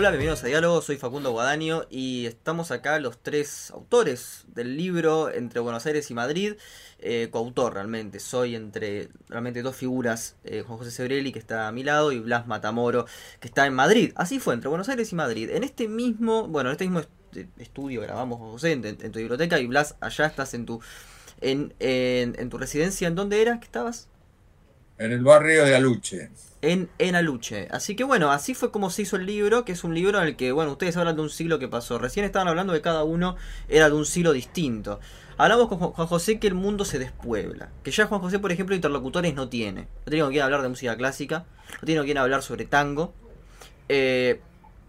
Hola, bienvenidos a Diálogo, soy Facundo Guadaño y estamos acá los tres autores del libro Entre Buenos Aires y Madrid, eh, coautor realmente, soy entre realmente dos figuras, eh, Juan José Sebrelli que está a mi lado y Blas Matamoro que está en Madrid, así fue, entre Buenos Aires y Madrid, en este mismo, bueno, en este mismo estudio grabamos José en, tu biblioteca y Blas allá estás en tu, en, en tu residencia, ¿en dónde era que estabas? En el barrio de Aluche en, en Aluche. Así que bueno, así fue como se hizo el libro, que es un libro en el que, bueno, ustedes hablan de un siglo que pasó. Recién estaban hablando de cada uno era de un siglo distinto. Hablamos con Juan José que el mundo se despuebla. Que ya Juan José, por ejemplo, interlocutores no tiene. No tiene con quién hablar de música clásica. No tiene con quién hablar sobre tango. Eh,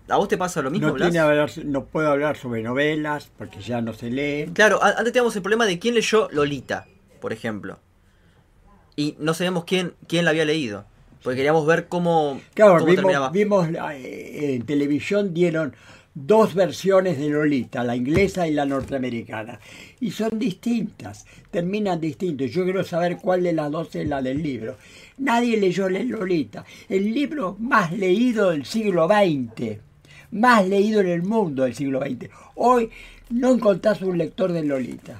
¿A vos te pasa lo mismo, no, tiene hablar, no puedo hablar sobre novelas porque ya no se lee. Claro, antes teníamos el problema de quién leyó Lolita, por ejemplo. Y no sabíamos quién, quién la había leído. Porque queríamos ver cómo, claro, vimos, eh, en televisión dieron dos versiones de Lolita, la inglesa y la norteamericana. Y son distintas, terminan distintos. Yo quiero saber cuál de las dos es la del libro. Nadie leyó Lolita, el libro más leído del siglo XX, más leído en el mundo del siglo XX. Hoy no encontrás un lector de Lolita.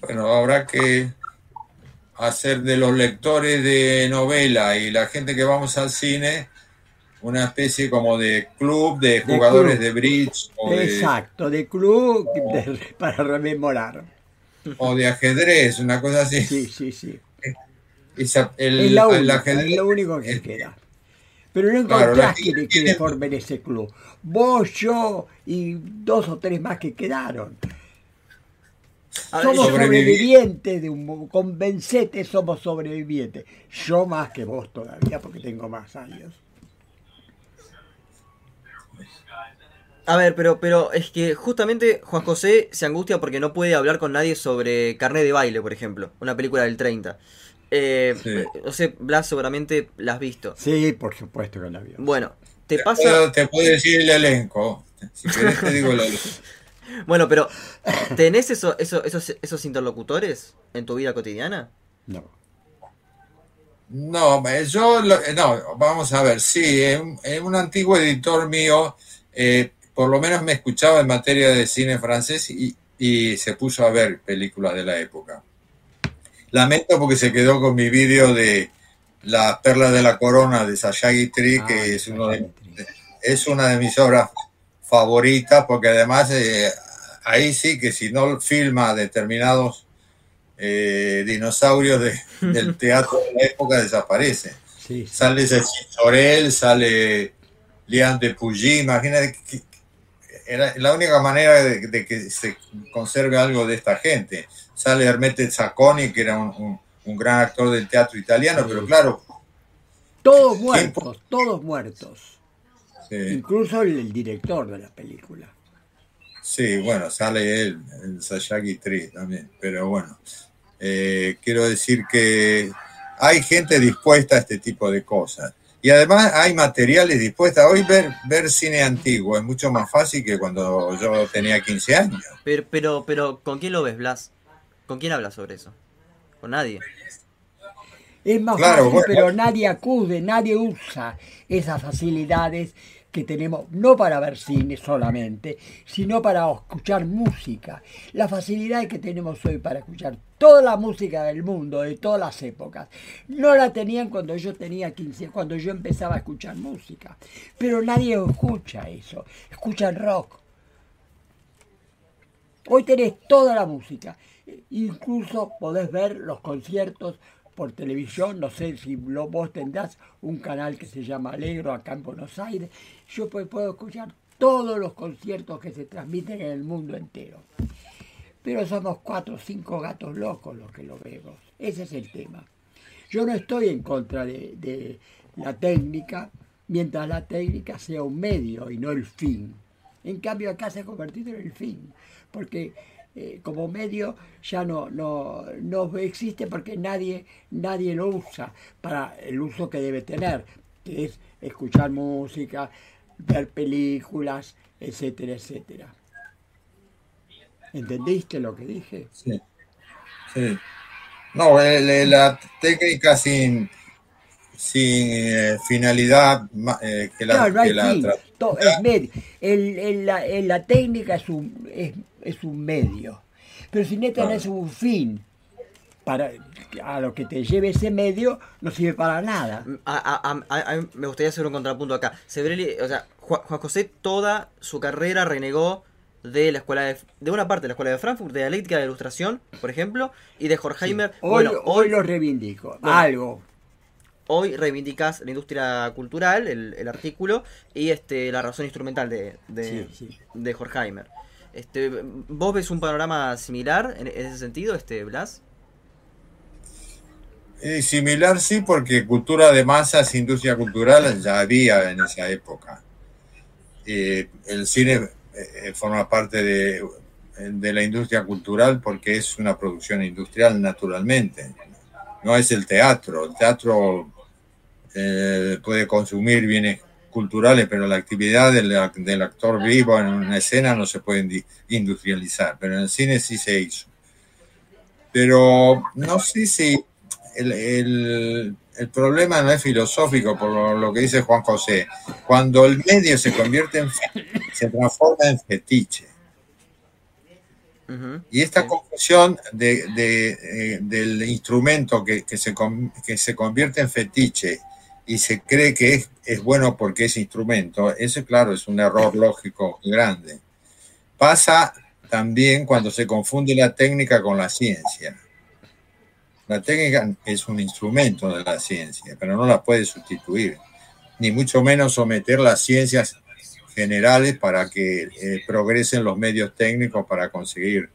Bueno, habrá que hacer de los lectores de novela y la gente que vamos al cine una especie como de club de jugadores de, bridge. Exacto, de, club para rememorar. O de ajedrez, una cosa así. Sí, sí, sí. es, lo único que queda. Pero no encontrás que, que formen ese club. Vos, yo y dos o tres más que quedaron. Somos sobrevivientes de un convencete, somos sobrevivientes. Yo más que vos todavía porque tengo más años. A ver, pero, pero es que justamente Juan José se angustia porque no puede hablar con nadie sobre Carnet de Baile, por ejemplo, una película del 30. Eh, No sé, Blas seguramente la has visto. Sí, por supuesto que la vi. Bueno, te pasa... Te puedo decir el elenco. Si querés te digo el elenco. Bueno, pero ¿tenés eso, esos, esos interlocutores en tu vida cotidiana? No. No, eh, yo, eh, no, vamos a ver, sí, en, un antiguo editor mío, eh, por lo menos me escuchaba en materia de cine francés y, se puso a ver películas de la época. Lamento porque se quedó con mi vídeo de La perla de la corona de Sacha Guitry, que ah, es, uno es una de mis obras favoritas, porque además ahí sí que si no filma determinados eh, dinosaurios del teatro de la época desaparece. Sale ese Sorel, sale Lian de Pugy, imagínate que era la única manera de, que se conserve algo de esta gente. Sale Hermete Zacconi, que era un, gran actor del teatro italiano, pero claro. Todos muertos, todos muertos. Incluso el director de la película. Sí, bueno, sale él, el Sayagi Tree también, pero bueno, eh, quiero decir que hay gente dispuesta a este tipo de cosas. Y además hay materiales dispuestos. Hoy ver, ver cine antiguo es mucho más fácil que cuando yo tenía 15 años. Pero, pero, pero ¿con quién lo ves, Blas? ¿Con quién hablas sobre eso? Con nadie. Es más fácil, pero nadie acude, nadie usa esas facilidades que tenemos no para ver cine solamente, sino para escuchar música. La facilidad que tenemos hoy para escuchar toda la música del mundo, de todas las épocas, no la tenían cuando yo tenía 15, cuando yo empezaba a escuchar música. Pero nadie escucha eso, escuchan rock. Hoy tenés toda la música. Incluso podés ver los conciertos por televisión, no sé si vos tendrás un canal que se llama Alegro acá en Buenos Aires, yo puedo escuchar todos los conciertos que se transmiten en el mundo entero. Pero somos cuatro o cinco gatos locos los que lo vemos. Ese es el tema. Yo no estoy en contra de, de la técnica, mientras la técnica sea un medio y no el fin. En cambio acá se ha convertido en el fin, porque eh, como medio ya no, no, no, existe porque nadie, nadie lo usa para el uso que debe tener, que es escuchar música, ver películas, etcétera, etcétera. ¿Entendiste lo que dije? Sí. sí. No, la técnica sin, sin eh, finalidad eh, que la, no hay que la fin, es medio. El, el- la, el- la técnica es un, es, es un medio, pero si no tenés un fin para a lo que te lleve ese medio, no sirve para nada. A- a- a- a- me gustaría hacer un contrapunto acá. Sebrelli, o sea, Juan, Juan José toda su carrera renegó de la escuela de, de una parte de la escuela de Frankfurt, de dialéctica de ilustración, por ejemplo, y de Horkheimer. Hoy, bueno, hoy hoy, lo reivindico. Bueno. Algo. hoy reivindicás la industria cultural, el, el artículo, y este la razón instrumental de, de, Sí, sí. de Horkheimer. Este, ¿Vos ves un panorama similar en, ese sentido, este Blas? Eh, similar sí, porque cultura de masas, industria cultural ya había en esa época. Eh, el cine eh, forma parte de, de la industria cultural porque es una producción industrial naturalmente. No es el teatro. El teatro eh, puede consumir bienes culturales, pero la actividad del, del actor vivo en una escena no se puede industrializar. Pero en el cine sí se hizo. Pero no sé si el, el- el problema no es filosófico, por lo, lo que dice Juan José. Cuando el medio se convierte en, se transforma en fetiche. Y esta confusión de, de, eh, del instrumento que, que se, que se convierte en fetiche y se cree que es, es bueno porque es instrumento, eso claro es un error lógico grande. Pasa también cuando se confunde la técnica con la ciencia. La técnica es un instrumento de la ciencia, pero no la puede sustituir, ni mucho menos someter las ciencias generales para que eh, progresen los medios técnicos para conseguir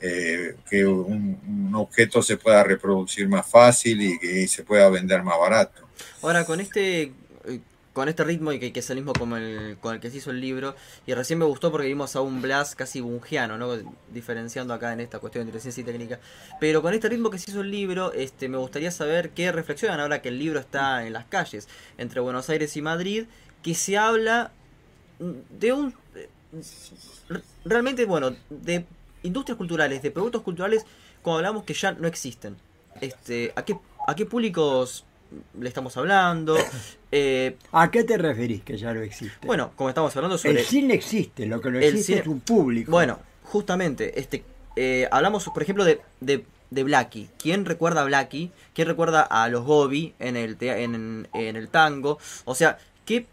eh, que un, un objeto se pueda reproducir más fácil y que se pueda vender más barato. Ahora, con este eh, con este ritmo y que, que es el mismo como el, con el que se hizo el libro, y recién me gustó porque vimos a un Blas casi bungiano, ¿no? Diferenciando acá en esta cuestión entre ciencia y técnica. Pero con este ritmo que se hizo el libro, este, me gustaría saber qué reflexionan ahora que el libro está en las calles, entre Buenos Aires y Madrid, que se habla de un... eh, Realmente, bueno, de industrias culturales, de productos culturales, como hablamos que ya no existen. Este, ¿a qué, a qué públicos le estamos hablando? Eh, ¿A qué te referís que ya no existe? bueno, como estamos hablando sobre... el cine existe, lo que no existe cine- es un público. Bueno, justamente, este, eh, hablamos, por ejemplo, de, de, de Blackie. ¿Quién recuerda a Blackie? ¿Quién recuerda a los Gobi en el, en, en el tango? O sea, ¿qué,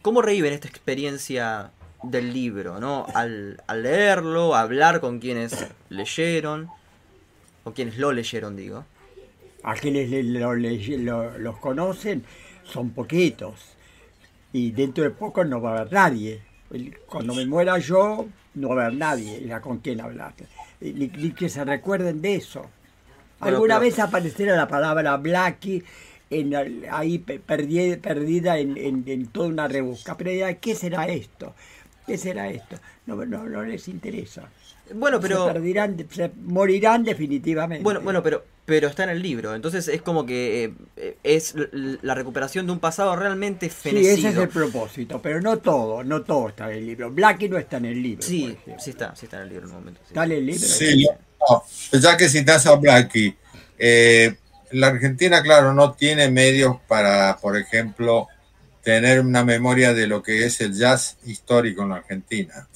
¿cómo reviven esta experiencia del libro, no? Al, al leerlo, hablar con quienes leyeron, o quienes lo leyeron, digo. A quienes lo- lo- los conocen son poquitos. Y dentro de poco no va a haber nadie. Cuando me muera yo, no va a haber nadie ya con quien hablar. Ni, ni que se recuerden de eso. Alguna vez aparecerá la palabra Blackie en, ahí pe- perdi- perdida en, en- en toda una rebusca. Pero ¿qué será esto? ¿Qué será esto? No, no, no les interesa. Bueno, pero... se, perdirán, se morirán definitivamente. Bueno, bueno, pero pero está en el libro, entonces es como que eh, es la recuperación de un pasado realmente Sí, fenecido. ese es el propósito, pero no todo, no todo está en el libro. Blackie no está en el libro. Sí, sí está, sí está en el libro en un momento. sí. Está en el libro. Sí, no, ya que citas a Blackie, eh, la Argentina, claro, no tiene medios para, por ejemplo, tener una memoria de lo que es el jazz histórico en la Argentina.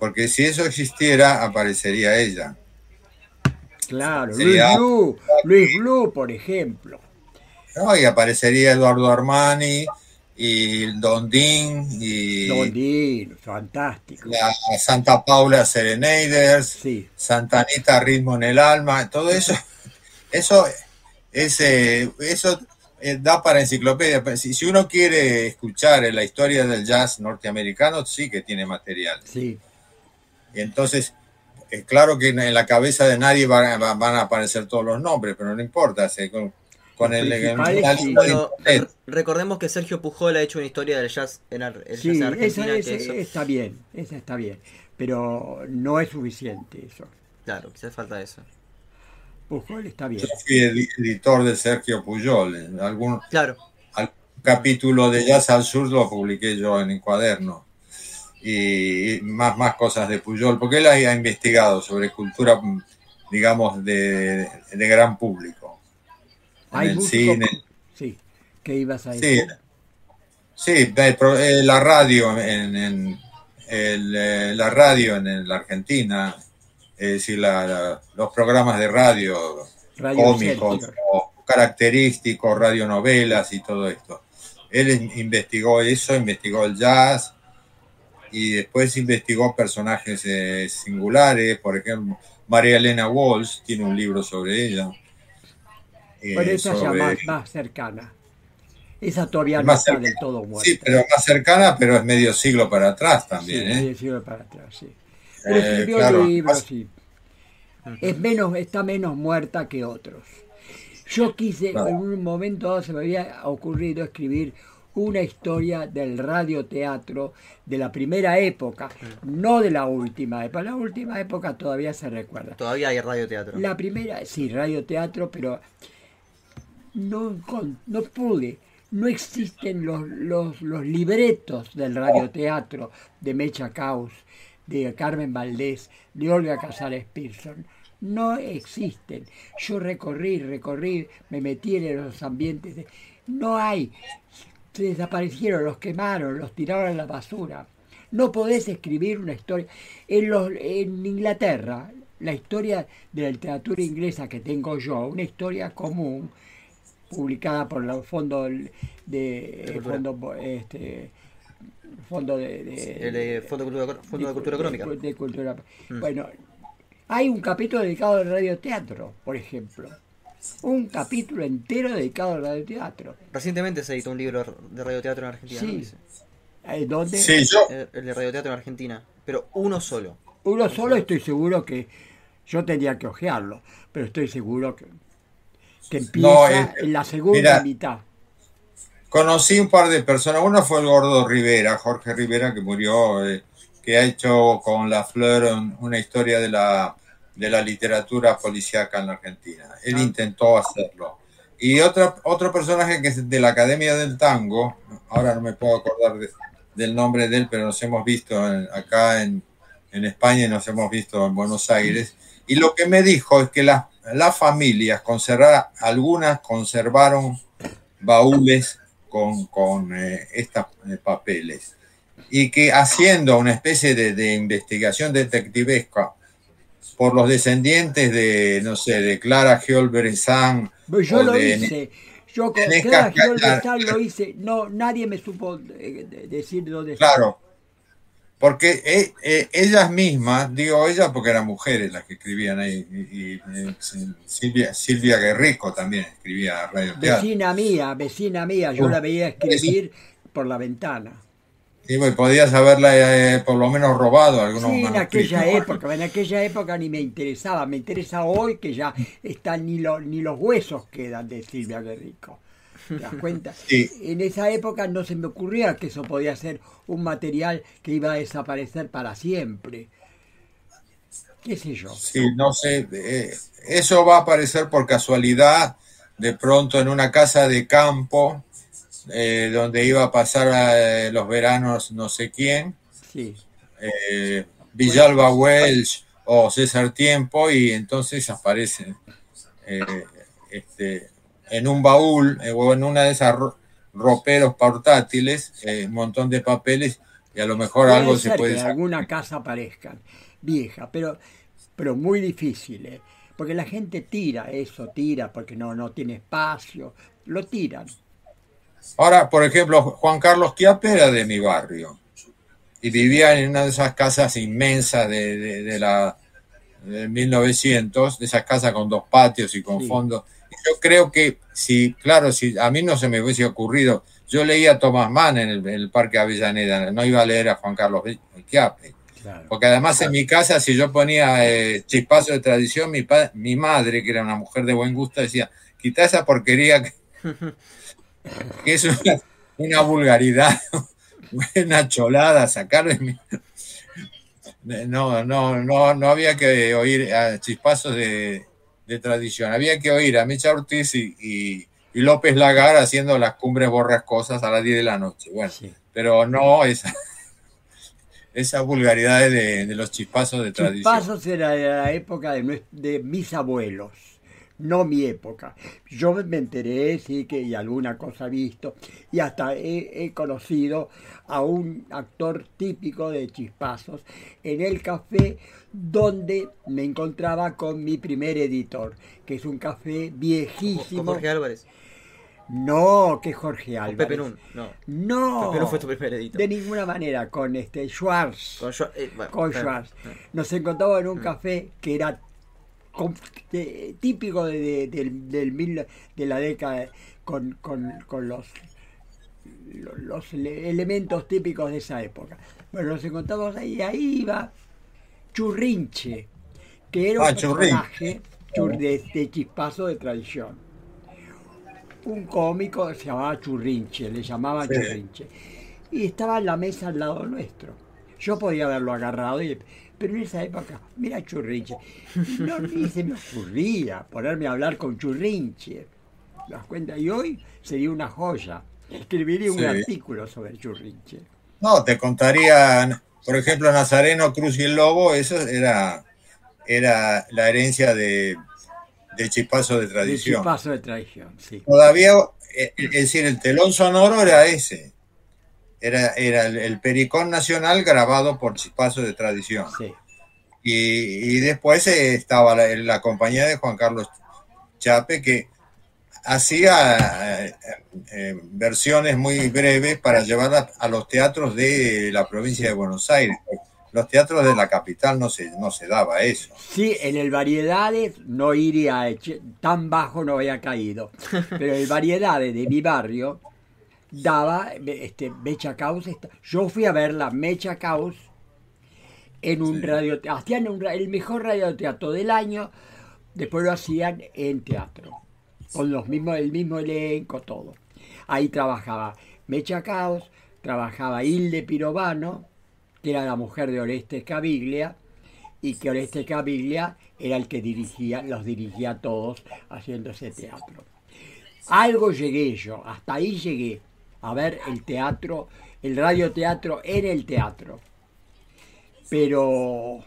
Porque si eso existiera, aparecería ella. Claro, Sería- Luis Blue, Luis Blue, por ejemplo. ¿no? Y aparecería Eduardo Armani y Dondín y Dondino, fantástico. la Santa Paula Serenaders, Sí, Santa Anita Ritmo en el Alma, todo eso, eso, es, eh, eso eh, da para enciclopedia. Si uno quiere escuchar la historia del jazz norteamericano, sí que tiene material. sí. Y entonces, es claro que en la cabeza de nadie van, a- van a aparecer todos los nombres, pero no importa. se- con, con el, el- sí. Bueno, recordemos que Sergio Pujol ha hecho una historia del jazz en, ar- el Sí, jazz esa, Argentina. esa- que eso, está bien, esa está bien. Pero no es suficiente eso. claro, quizás falta eso. Pujol está bien. yo fui edi- editor de Sergio Puyol. En algún, Claro, algún capítulo de Jazz al Sur lo publiqué yo en el cuaderno. Y más, más cosas de Puyol, porque él ha, investigado sobre cultura, digamos, de, de gran público. En el cine. sí, ¿Qué ibas a decir? sí, eh, la radio en, en- el, eh, la radio en, la Argentina, es decir, la- la- los programas de radio Radio cómicos o característicos, radionovelas y todo esto. Él in- investigó eso, investigó el jazz y después investigó personajes eh, singulares, por ejemplo, María Elena Walsh tiene un libro sobre ella. eh, Pero esa ya sobre- más, más cercana. Esa todavía no Más está cercana. del todo muerta. Sí, pero más cercana, pero es medio siglo para atrás Sí, también. ¿eh? medio siglo para atrás, sí. Pero escribió claro. libros, sí. Es menos, está menos muerta que otros. Yo quise, Claro. en un momento dado se me había ocurrido escribir una historia del radioteatro de la primera época, no de la última época. La última época todavía se recuerda. Todavía hay radioteatro. La primera, sí, radioteatro, pero no, no pude. No existen los, los, los libretos del radioteatro de Mecha Caus, de Carmen Valdés, de Olga Casares Pearson. No existen. Yo recorrí, recorrí, me metí en los ambientes. de- no hay. Se desaparecieron, los quemaron, los tiraron a la basura. No podés escribir una historia. En, los, en Inglaterra, la historia de la literatura inglesa que tengo yo, una historia común, publicada por el fondo de, cultura. fondo, este, fondo de, de- El eh, Fondo, Cultura, Fondo de Cultura Económica. de- de cultura. Mm. Bueno, hay un capítulo dedicado al radioteatro, por ejemplo. Un capítulo entero dedicado al radioteatro. Recientemente se editó un libro de radioteatro en Argentina. ¿no? Sí. Dice. Eh, donde Sí, yo, El, de radioteatro en Argentina. Pero uno solo. uno solo estoy seguro que yo tendría que ojearlo, pero estoy seguro que, que empieza No, eh, en la segunda mira, mitad. conocí un par de personas. Uno fue el gordo Rivera, Jorge Rivera, que murió, eh, que ha hecho con La Fleur un- una historia de la, de la literatura policíaca en la Argentina. Él Ah. intentó hacerlo. Y otra, otro personaje que es de la Academia del Tango, ahora no me puedo acordar de- del nombre de él, pero nos hemos visto en- acá en, en España y nos hemos visto en Buenos Aires. Y lo que me dijo es que las, las familias, conservar, algunas conservaron baúles con, con eh, estos eh, papeles. Y que haciendo una especie de, de investigación detectivesca por los descendientes de, no sé, de Clara Pero yo lo de- hice. Yo con Clara. Besán lo hice. No, nadie me supo eh, de- decir dónde. Claro, porque eh, eh, ellas mismas, digo ellas porque eran mujeres las que escribían ahí, y, y, eh, Silvia, Silvia Guerrico también escribía radio teatro. Vecina mía, vecina mía, yo Uh, la veía escribir por la ventana. Y bueno, podías haberla eh, por lo menos robado algunos Sí, en aquella época, en aquella época ni me interesaba, me interesa hoy que ya están ni, lo- ni los huesos quedan de Silvia Guerrico. ¿Te das cuenta? Sí. En esa época no se me ocurría que eso podía ser un material que iba a desaparecer para siempre. ¿Qué sé yo? Sí, no sé, eh, eso va a aparecer por casualidad de pronto en una casa de campo eh, donde iba a pasar eh, los veranos no sé quién, Sí. eh, Villalba Welch o César Tiempo y entonces aparecen eh, este, en un baúl o en una de esas ro- roperos portátiles un montón de papeles y a lo mejor Puede algo se puede que en alguna casa aparezcan vieja, pero, pero muy difícil, porque la gente tira eso, tira porque no, no tiene espacio, lo tiran. Ahora, por ejemplo, Juan Carlos Chiappe era de mi barrio y vivía en una de esas casas inmensas de, de- de la de 1900, de esas casas con dos patios y con Sí. fondo. Y Yo creo que si, claro, si a mí no se me hubiese ocurrido, yo leía a Thomas Mann en el, en el Parque Avellaneda, no iba a leer a Juan Carlos. Claro. Porque además en mi casa, si yo ponía eh, chispazo de tradición, mi, pa- mi madre, que era una mujer de buen gusto, decía, quita esa porquería que, que es una, una vulgaridad, una cholada, sacarle mi... No, no, no, no había que oír a chispazos de, de tradición, había que oír a Mecha Ortiz y, y- y López Lagar haciendo las cumbres borrascosas a las 10 de la noche. Bueno, Sí. pero no esa, esa vulgaridad de, de los chispazos de tradición. Chispazos era de la época de, de mis abuelos, no mi época. Yo me enteré, sí, que y alguna cosa he visto, y hasta he, conocido a un actor típico de Chispazos en el café donde me encontraba con mi primer editor, que es un café viejísimo. Jorge Álvarez. No, que Jorge Álvarez. Pepe Nun, no. No. Pepe fue tu primer editor. De ninguna manera, con este Schwartz. Con, Schwartz. Eh, con Schwartz. Nos encontramos en un mm. café que era típico de, de, la década con, los, los elementos típicos de esa época. Bueno, nos encontramos ahí, ahí iba Churrinche, que era un ah, personaje de, chispazo de tradición. Un cómico se llamaba Churrinche, le llamaban Churrinche. Y estaba en la mesa al lado nuestro. Yo podía haberlo agarrado y pero en esa época, mira Churrinche, no ni se me ocurría ponerme a hablar con Churrinche. ¿Te das cuenta? Y hoy sería una joya. Escribiría un artículo sobre Churrinche. No, te contaría, por ejemplo, Nazareno, Cruz y el Lobo, eso era, era la herencia de, de Chispazo de Tradición. De Chispazo de Tradición, sí. Todavía, eh, es decir, el telón sonoro era ese era, era el, Pericón Nacional grabado por Chispazo de Tradición. Y, después eh, estaba la, compañía de Juan Carlos Chape que hacía eh, eh, versiones muy breves para llevar a, los teatros de la provincia de Buenos Aires. Los teatros de la capital no se, no se daba eso. Sí, en el Variedades no iría, tan bajo no había caído, pero el Variedades de mi barrio daba este, Mecha Caos. Yo fui a ver la Mecha Caos en un radio, hacían el mejor radioteatro del año, después lo hacían en teatro, con los mismos, el mismo elenco, todo. Ahí trabajaba Mecha Caos, trabajaba Hilde Pirovano, que era la mujer de Oreste Caviglia, y que Oreste Caviglia era el que dirigía, los dirigía a todos haciendo ese teatro. Algo llegué yo, hasta ahí llegué a ver el teatro, el radioteatro en el teatro. Pero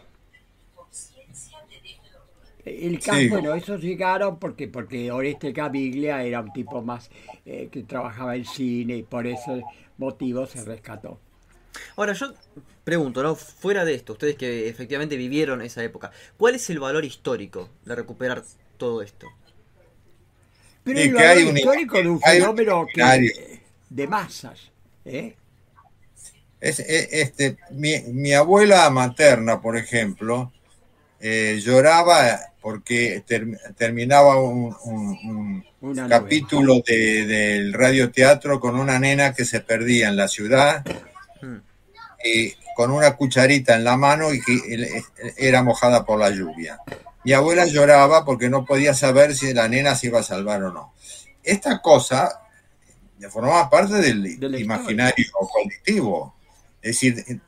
el campo, bueno, esos llegaron porque, porque Oreste Caviglia era un tipo más eh, que trabajaba en cine y por ese motivo se rescató. Ahora yo pregunto, ¿no? Fuera de esto, ustedes que efectivamente vivieron esa época, ¿cuál es el valor histórico de recuperar todo esto? Pero el valor histórico de un fenómeno que, de masas. ¿eh? Es, este, mi, abuela materna, por ejemplo, eh, lloraba porque terminaba un, capítulo del radioteatro con una nena que se perdía en la ciudad hmm. y con una cucharita en la mano y que era mojada por la lluvia. Mi abuela lloraba porque no podía saber si la nena se iba a salvar o no. Esta cosa formaba parte del, imaginario colectivo. Es decir,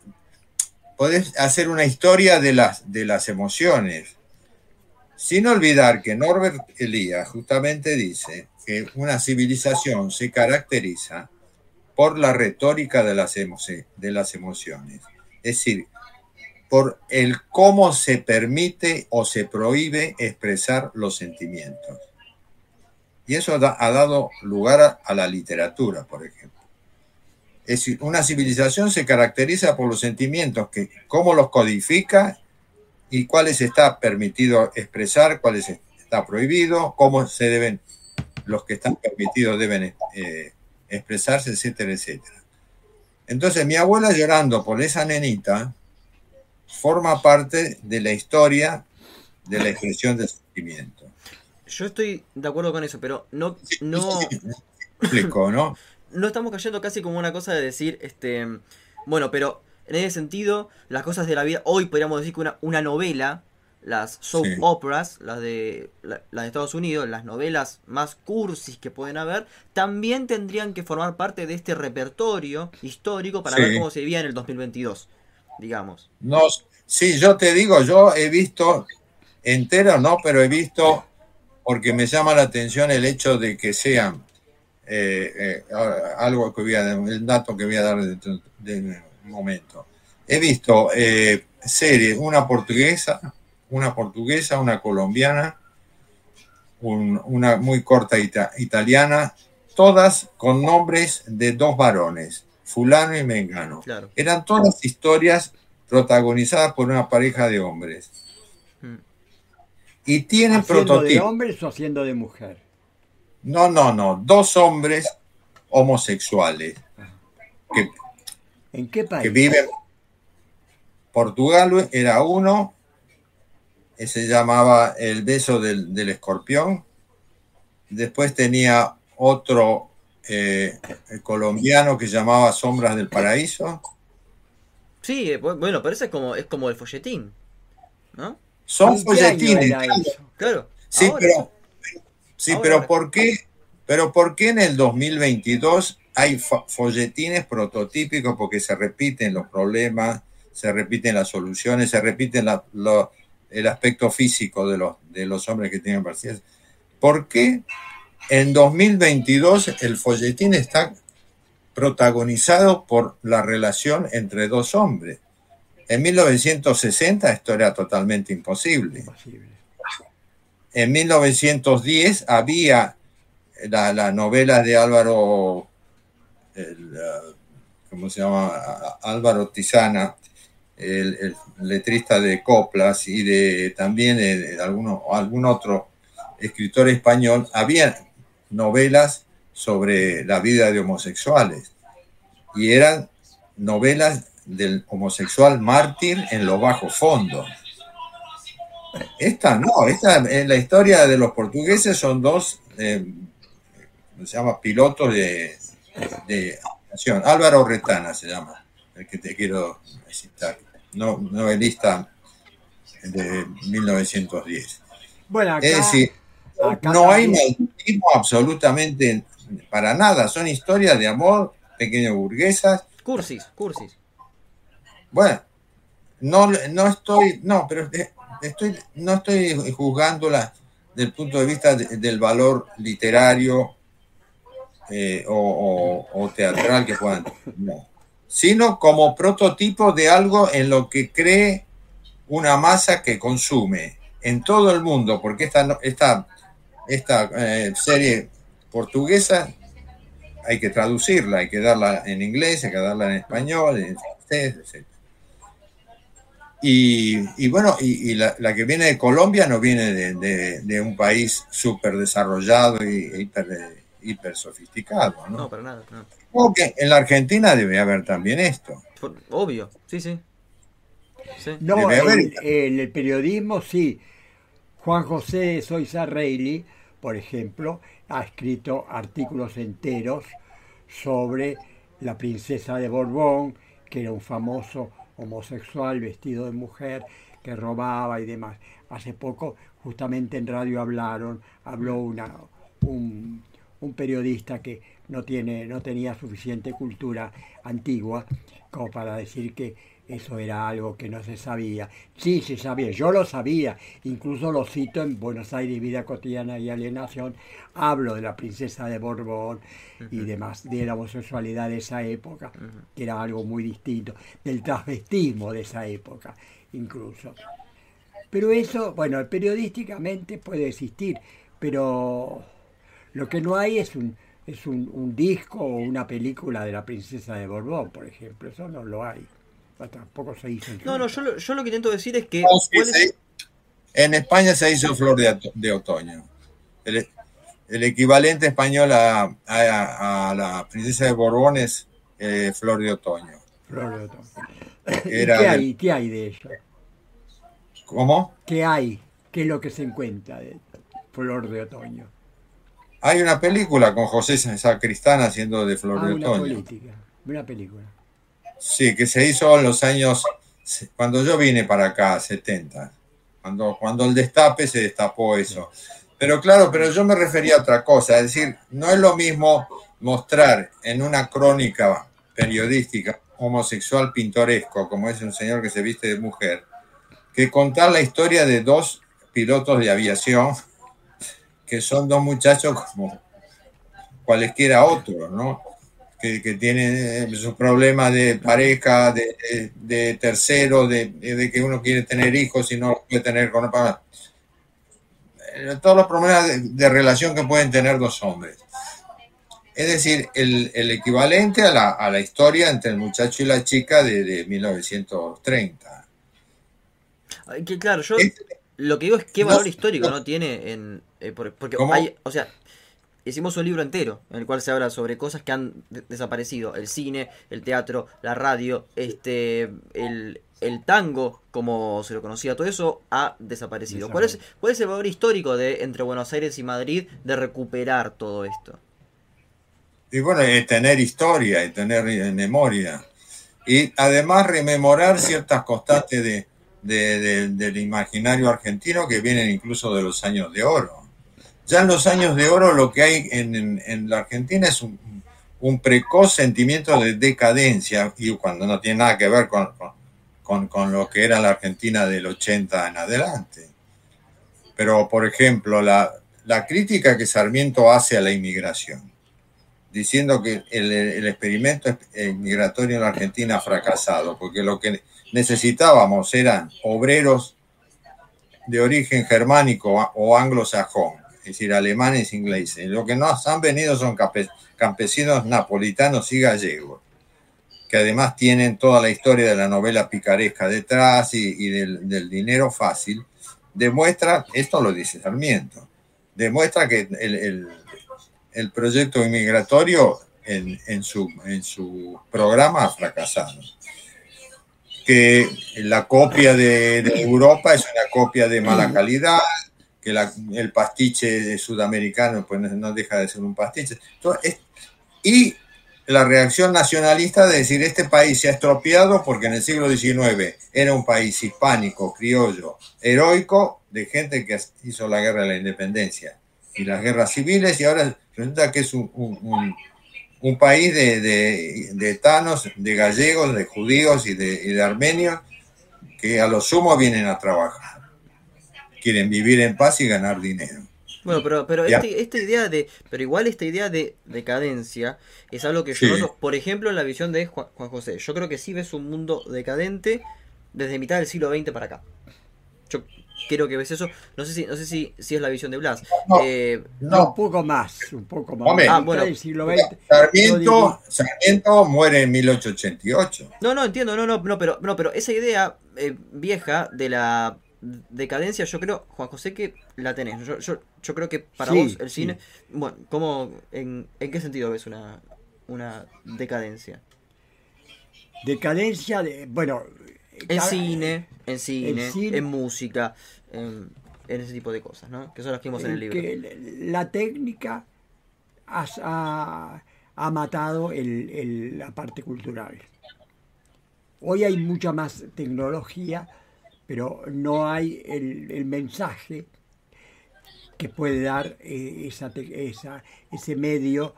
podés hacer una historia de las, de las emociones, sin olvidar que Norbert Elías justamente dice que una civilización se caracteriza por la retórica de las, de las emociones. Es decir, por el cómo se permite o se prohíbe expresar los sentimientos. Y eso ha dado lugar a, la literatura, por ejemplo. Es decir, una civilización se caracteriza por los sentimientos, que cómo los codifica y cuáles está permitido expresar, cuáles está prohibido, cómo se deben, los que están permitidos deben eh, expresarse, etcétera, etcétera. Entonces, mi abuela llorando por esa nenita forma parte de la historia de la expresión del sentimiento. Yo estoy de acuerdo con eso, pero no. no explico, ¿no? no estamos cayendo casi como una cosa de decir, este. Bueno, pero en ese sentido, las cosas de la vida. Hoy podríamos decir que una, una novela, las soap operas, las de, las de Estados Unidos, las novelas más cursis que pueden haber, también tendrían que formar parte de este repertorio histórico para ver cómo se vivía en el 2022, digamos. No, sí, yo te digo, yo he visto entero, no, pero he visto porque me llama la atención el hecho de que sean eh, eh, algo que voy a el dato que voy a dar de, un momento. He visto eh, series, una portuguesa, una portuguesa, una colombiana un- una muy corta ita- italiana, todas con nombres de dos varones, fulano y mengano. Claro. Eran todas historias protagonizadas por una pareja de hombres. Y tienen ¿Haciendo de prototipos. hombres o haciendo de mujer? No, no, no. Dos hombres homosexuales que, ¿En qué que país? viven. Portugal era uno, que se llamaba El beso del, del escorpión. Después tenía otro eh, colombiano que llamaba Sombras del Paraíso. Sí, eh, bu- bueno, pero eso es como, es como el folletín, ¿no? Son ¿En qué año folletines. claro. Sí, ahora. pero, sí, Ahora. pero ¿por qué? Pero ¿por qué en el 2022 hay fo- folletines prototípicos? Porque se repiten los problemas, se repiten las soluciones, se repiten la- el aspecto físico de los, de los hombres que tienen parciales. ¿Por qué en 2022 el folletín está protagonizado por la relación entre dos hombres? En 1960 esto era totalmente imposible. Imposible. En 1910 había la, la novela de Álvaro, el, uh, ¿cómo se llama? Álvaro Tizana, el, el letrista de coplas y de también de, de alguno, algún otro escritor español, había novelas sobre la vida de homosexuales y eran novelas del homosexual mártir en los bajos fondos. Esta no, esta en la historia de los portugueses son dos, eh, se llama pilotos de, de aviación. Álvaro Retana se llama, el que te quiero citar, no, novelista de 1910. Bueno, acá, Es decir, acá no hay maltratismo absolutamente para nada, son historias de amor, pequeñas burguesas, Cursis, cursis. Bueno, no, no estoy, no, pero eh, estoy, no estoy juzgándola desde el punto de vista de- del valor literario eh, o, o- teatral que puedan no. sino como prototipo de algo en lo que cree una masa que consume en todo el mundo, porque esta, esta, esta eh, serie portuguesa hay que traducirla, hay que darla en inglés, hay que darla en español, en francés, etc. Y, y bueno, y, y la, la que viene de Colombia no viene de, de- de un país súper desarrollado y e hiper, hiper sofisticado, No, ¿no? para nada. no. Supongo que en la Argentina debe haber también esto. Por- obvio, sí, sí. Sí. No, Debe haber- en, en el periodismo sí. Juan José Soiza Reilly, por ejemplo, ha escrito artículos enteros sobre la princesa de Borbón, que era un famoso homosexual vestido de mujer que robaba y demás. Hace poco, justamente en radio hablaron, habló un, un periodista que no, tiene, no tenía suficiente cultura antigua como para decir que eso era algo que no se sabía. Sí, se sabía, yo lo sabía, incluso lo cito en Buenos Aires, Vida Cotidiana y Alienación, hablo de la princesa de Borbón y demás, de la homosexualidad de esa época, que era algo muy distinto, del transvestismo de esa época, incluso. Pero eso, bueno, periodísticamente puede existir, pero lo que no hay es un, es un, un disco o una película de la princesa de Borbón, por ejemplo, eso no lo hay. Tampoco se hizo. No, no, yo lo, yo lo que intento decir es que. No, sí, ¿cuál es- sí. En España se hizo Flor de, de Otoño. El, el equivalente español a, a- a la princesa de Borbón es eh, Flor de Otoño. Flor de Otoño. ¿Y Era ¿Qué del- hay, ¿Qué hay de eso? ¿Cómo? ¿Qué hay? ¿Qué es lo que se encuentra de Flor de Otoño? Hay una película con José Sacristán haciendo de Flor Ah, de una Otoño. política, una película. Sí, que se hizo en los años, cuando yo vine para acá, 70, cuando, cuando el destape se destapó eso. Pero claro, pero yo me refería a otra cosa, es decir, no es lo mismo mostrar en una crónica periodística homosexual pintoresco, como es un señor que se viste de mujer, que contar la historia de dos pilotos de aviación, que son dos muchachos como cualesquiera otros, ¿no? Que, que tienen sus problemas de pareja, de, de, de tercero, de, de, que uno quiere tener hijos y no los puede tener con eh, todos los problemas de, relación que pueden tener dos hombres. Es decir, el, equivalente a la, historia entre el muchacho y la chica de, 1930. Que claro, yo lo que digo es qué valor histórico no, tiene en... Eh, porque hay, o sea, hicimos un libro entero en el cual se habla sobre cosas que han desaparecido. El cine, el teatro, la radio, este, el, el tango, como se lo conocía, todo eso ha desaparecido. ¿Cuál es, ¿Cuál es el valor histórico de entre Buenos Aires y Madrid de recuperar todo esto? Y bueno, es tener historia y tener memoria. Y además rememorar ciertas constantes de, del imaginario argentino que vienen incluso de los años de oro. Ya en los años de oro lo que hay en, en, la Argentina es un, precoz sentimiento de decadencia, y cuando no tiene nada que ver con con, lo que era la Argentina del 80 en adelante. Pero, por ejemplo, la, crítica que Sarmiento hace a la inmigración, diciendo que el, experimento migratorio en la Argentina ha fracasado, porque lo que necesitábamos eran obreros de origen germánico o anglosajón, es decir, alemanes ingleses. Lo que nos han venido son campesinos napolitanos y gallegos que además tienen toda la historia de la novela picaresca detrás y, del, dinero fácil, demuestra, esto lo dice Sarmiento, demuestra que el, proyecto inmigratorio en, su, en su programa ha fracasado. Que la copia de, Europa es una copia de mala calidad, que el pastiche sudamericano pues no deja de ser un pastiche. y la reacción nacionalista de decir este país se ha estropeado porque en el siglo XIX era un país hispánico, criollo, heroico, de gente que hizo la guerra de la independencia y las guerras civiles y ahora resulta que es un, país de, de, de, etanos, de gallegos, de judíos y y de armenios que a lo sumo vienen a trabajar. Quieren vivir en paz y ganar dinero. Bueno, pero, pero este, esta idea de. Pero igual esta idea de decadencia es algo que yo por ejemplo, en la visión de Juan, José. Yo creo que sí ves un mundo decadente desde mitad del siglo XX para acá. Yo creo que ves eso. No sé si, no sé si, si es la visión de Blas. No, eh, un poco más, un poco más. ah, bueno. siglo XX, Sarmiento, Sarmiento, muere en 1888. No, no, entiendo, no, no, no, pero, no, pero esa idea eh, vieja de la decadencia, yo creo, Juan José, que la tenés. Yo, yo, yo creo que para vos el cine. Bueno, ¿cómo, en, en, qué sentido ves una, una decadencia? Decadencia de. Bueno. En cine, en cine, en música, en, ese tipo de cosas, ¿no? Que son las que vimos en el libro. la técnica ha, ha matado el, la parte cultural. Hoy hay mucha más tecnología pero no hay el, mensaje que puede dar eh, esa, ese medio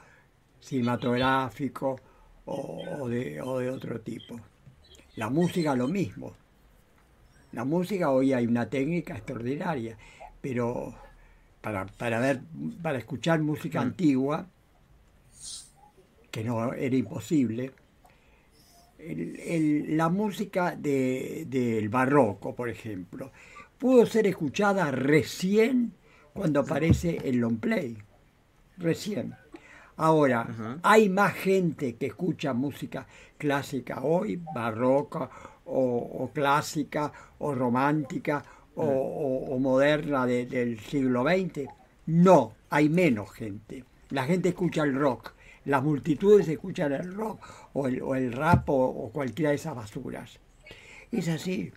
cinematográfico o, de, otro tipo. La música lo mismo. La música hoy hay una técnica extraordinaria, pero para, ver, para escuchar música mm. antigua, que no era imposible, la música del barroco, por ejemplo, pudo ser escuchada recién cuando aparece el long play. Recién. Ahora, hay más gente que escucha música clásica hoy, barroca o, clásica o romántica o, moderna del siglo XX. No, hay menos gente. La gente escucha el rock las multitudes escuchan el rock o el, rap o, cualquiera de esas basuras. Es así.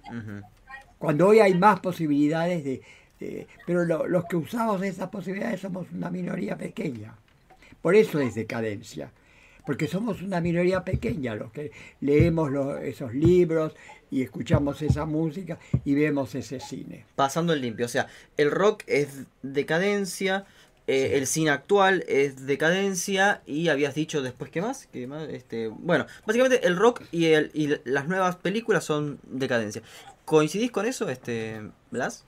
Cuando hoy hay más posibilidades de... pero los que usamos esas posibilidades somos una minoría pequeña. Por eso es decadencia. Porque somos una minoría pequeña los que leemos esos libros y escuchamos esa música y vemos ese cine. Pasando el limpio, o sea, el rock es decadencia, eh, el cine actual es decadencia y habías dicho después qué más, ¿Qué más? Este, bueno, básicamente el rock y, el, y las nuevas películas son decadencia. ¿Coincidís con eso, este Blas?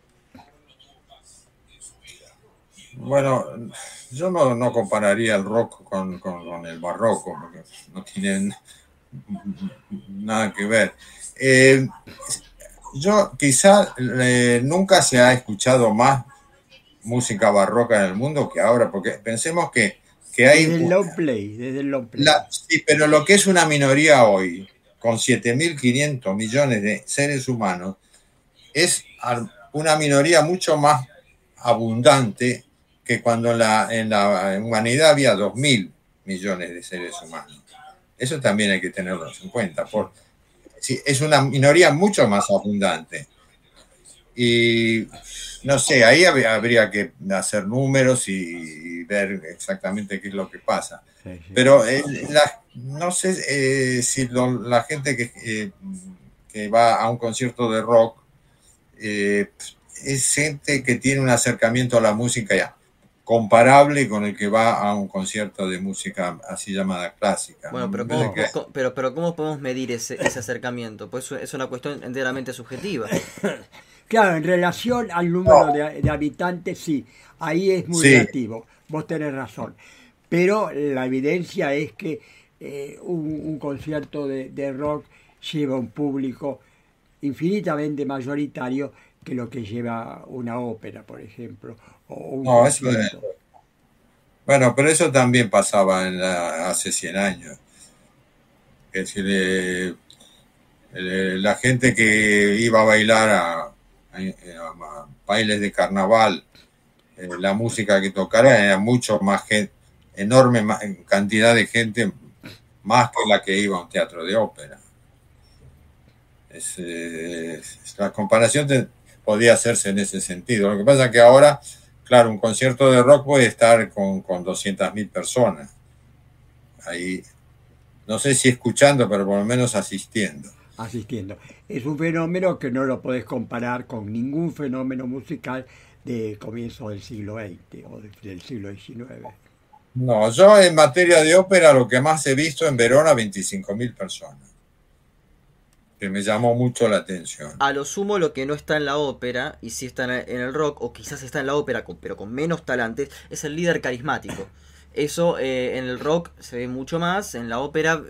Bueno, yo no, compararía el rock con, el barroco, porque no tienen nada que ver. Eh, yo quizá eh, nunca se ha escuchado más música barroca en el mundo que ahora, porque pensemos que, que hay... Desde el long play, desde el long play. La- sí, pero lo que es una minoría hoy, con 7.500 millones de seres humanos, es una minoría mucho más abundante que cuando en la, en la humanidad había 2.000 millones de seres humanos. Eso también hay que tenerlo en cuenta. Por, sí, es una minoría mucho más abundante. Y no sé, ahí hab- habría que hacer números y, y ver exactamente qué es lo que pasa. Sí, sí. Pero eh, la- no sé eh, si lo- la gente que, eh, que va a un concierto de rock eh, es gente que tiene un acercamiento a la música ya comparable con el que va a un concierto de música así llamada clásica. Bueno, pero ¿cómo, que- pero, pero ¿cómo podemos medir ese, ese acercamiento? Pues eso es una cuestión enteramente subjetiva. Claro, en relación al número de, de habitantes, sí, ahí es muy Sí. relativo, vos tenés razón. Pero la evidencia es que eh, un, un concierto de, de rock lleva un público infinitamente mayoritario que lo que lleva una ópera, por ejemplo, o un No, eso es-. Bueno, pero eso también pasaba en la- hace 100 años. Es decir, eh, eh, la gente que iba a bailar a bailes de carnaval, eh, la música que tocara era mucho más gente, enorme cantidad de gente, más que la que iba a un teatro de ópera. Eh, la comparación te- podía hacerse en ese sentido. Lo que pasa es que ahora Claro, un concierto de rock puede estar con, con 200.000 personas. Ahí, no sé si escuchando, pero por lo menos asistiendo. Asistiendo. Es un fenómeno que no lo podés comparar con ningún fenómeno musical de comienzo del siglo XX o de- del siglo XIX. No, yo en materia de ópera lo que más he visto en Verona, 25.000 personas. Que me llamó mucho la atención. A lo sumo lo que no está en la ópera, y sí está en el rock, o quizás está en la ópera, pero con menos talantes, es el líder carismático. Eso eh, en el rock se ve mucho más, en la ópera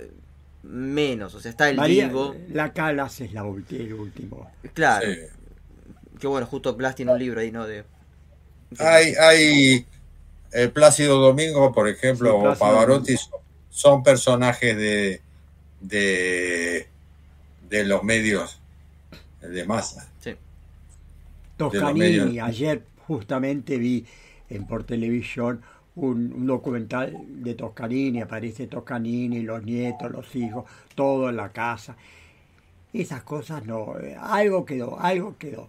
menos. O sea, está el María, divo. la Calas es la ulti- el último. Claro, Sí. que bueno, justo Blas tiene un libro ahí, ¿no? De, Hay, hay eh, Plácido Domingo, por ejemplo, Sí, o Pavarotti, son, son personajes de, de, de los medios de masa. sí. Toscanini, ayer justamente vi en por televisión un, un documental de Toscanini, aparece Toscanini, los nietos, los hijos, todo en la casa. Esas cosas no, eh, algo quedó, algo quedó.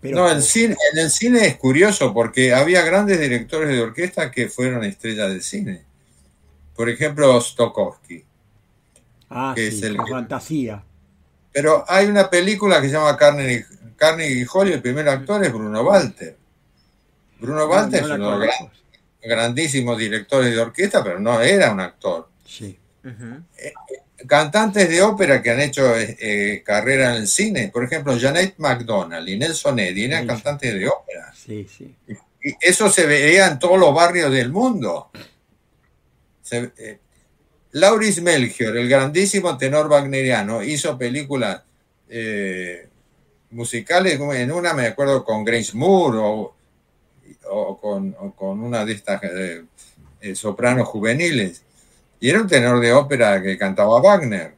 Pero No, el cine, en el cine es curioso porque había grandes directores de orquesta que fueron estrellas del cine. Por ejemplo, Stokowski. ah, que sí, es el la que- fantasía. Pero hay una película que se llama Carnegie, Carnegie Hall y el primer actor es Bruno Walter. Bruno Walter No, no es uno de los conozco. gran- grandísimos directores de orquesta, pero no era un actor. Sí. Ujú. Cantantes de ópera que han hecho eh, eh, carrera en el cine, por ejemplo, Janet McDonald y Nelson Eddy eran cantantes de ópera. Sí, sí. Y eso se veía en todos los barrios del mundo. Se- eh, Lauris Melchior, el grandísimo tenor wagneriano, hizo películas eh, musicales, como en una me acuerdo con Grace Moore o, o con, o con una de estas eh, eh, sopranos juveniles. Y era un tenor de ópera que cantaba Wagner.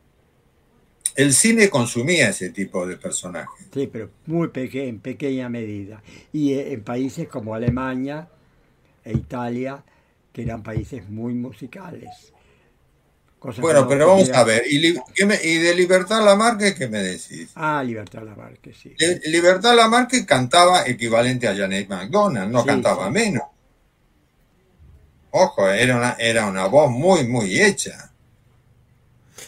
El cine consumía ese tipo de personajes. Sí, pero muy peque en pequeña medida. Y eh, en países como Alemania e Italia, que eran países muy musicales. Bueno, no pero vamos a ver. ¿Y, me- y de Libertad Lamarque qué me decís? Ah, Libertad Lamarque, sí. Li- Libertad Lamarque cantaba equivalente a Janet McDonald, no Sí, cantaba sí. menos. Ojo, era una, era una voz muy, muy hecha.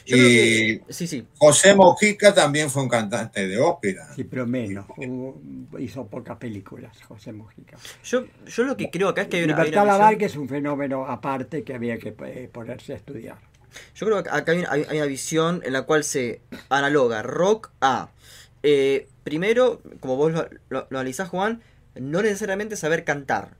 Yo y que- sí, sí. José Mojica también fue un cantante de ópera. Sí, pero menos. Hubo- hizo pocas películas, José Mujica. Yo, yo lo que creo acá es que hay una, Libertad Lamarque es un fenómeno aparte que había que eh, ponerse a estudiar. Yo creo que acá hay, hay- hay una visión en la cual se analoga rock a, eh, primero, como vos lo, lo- lo analizás, Juan, no necesariamente saber cantar,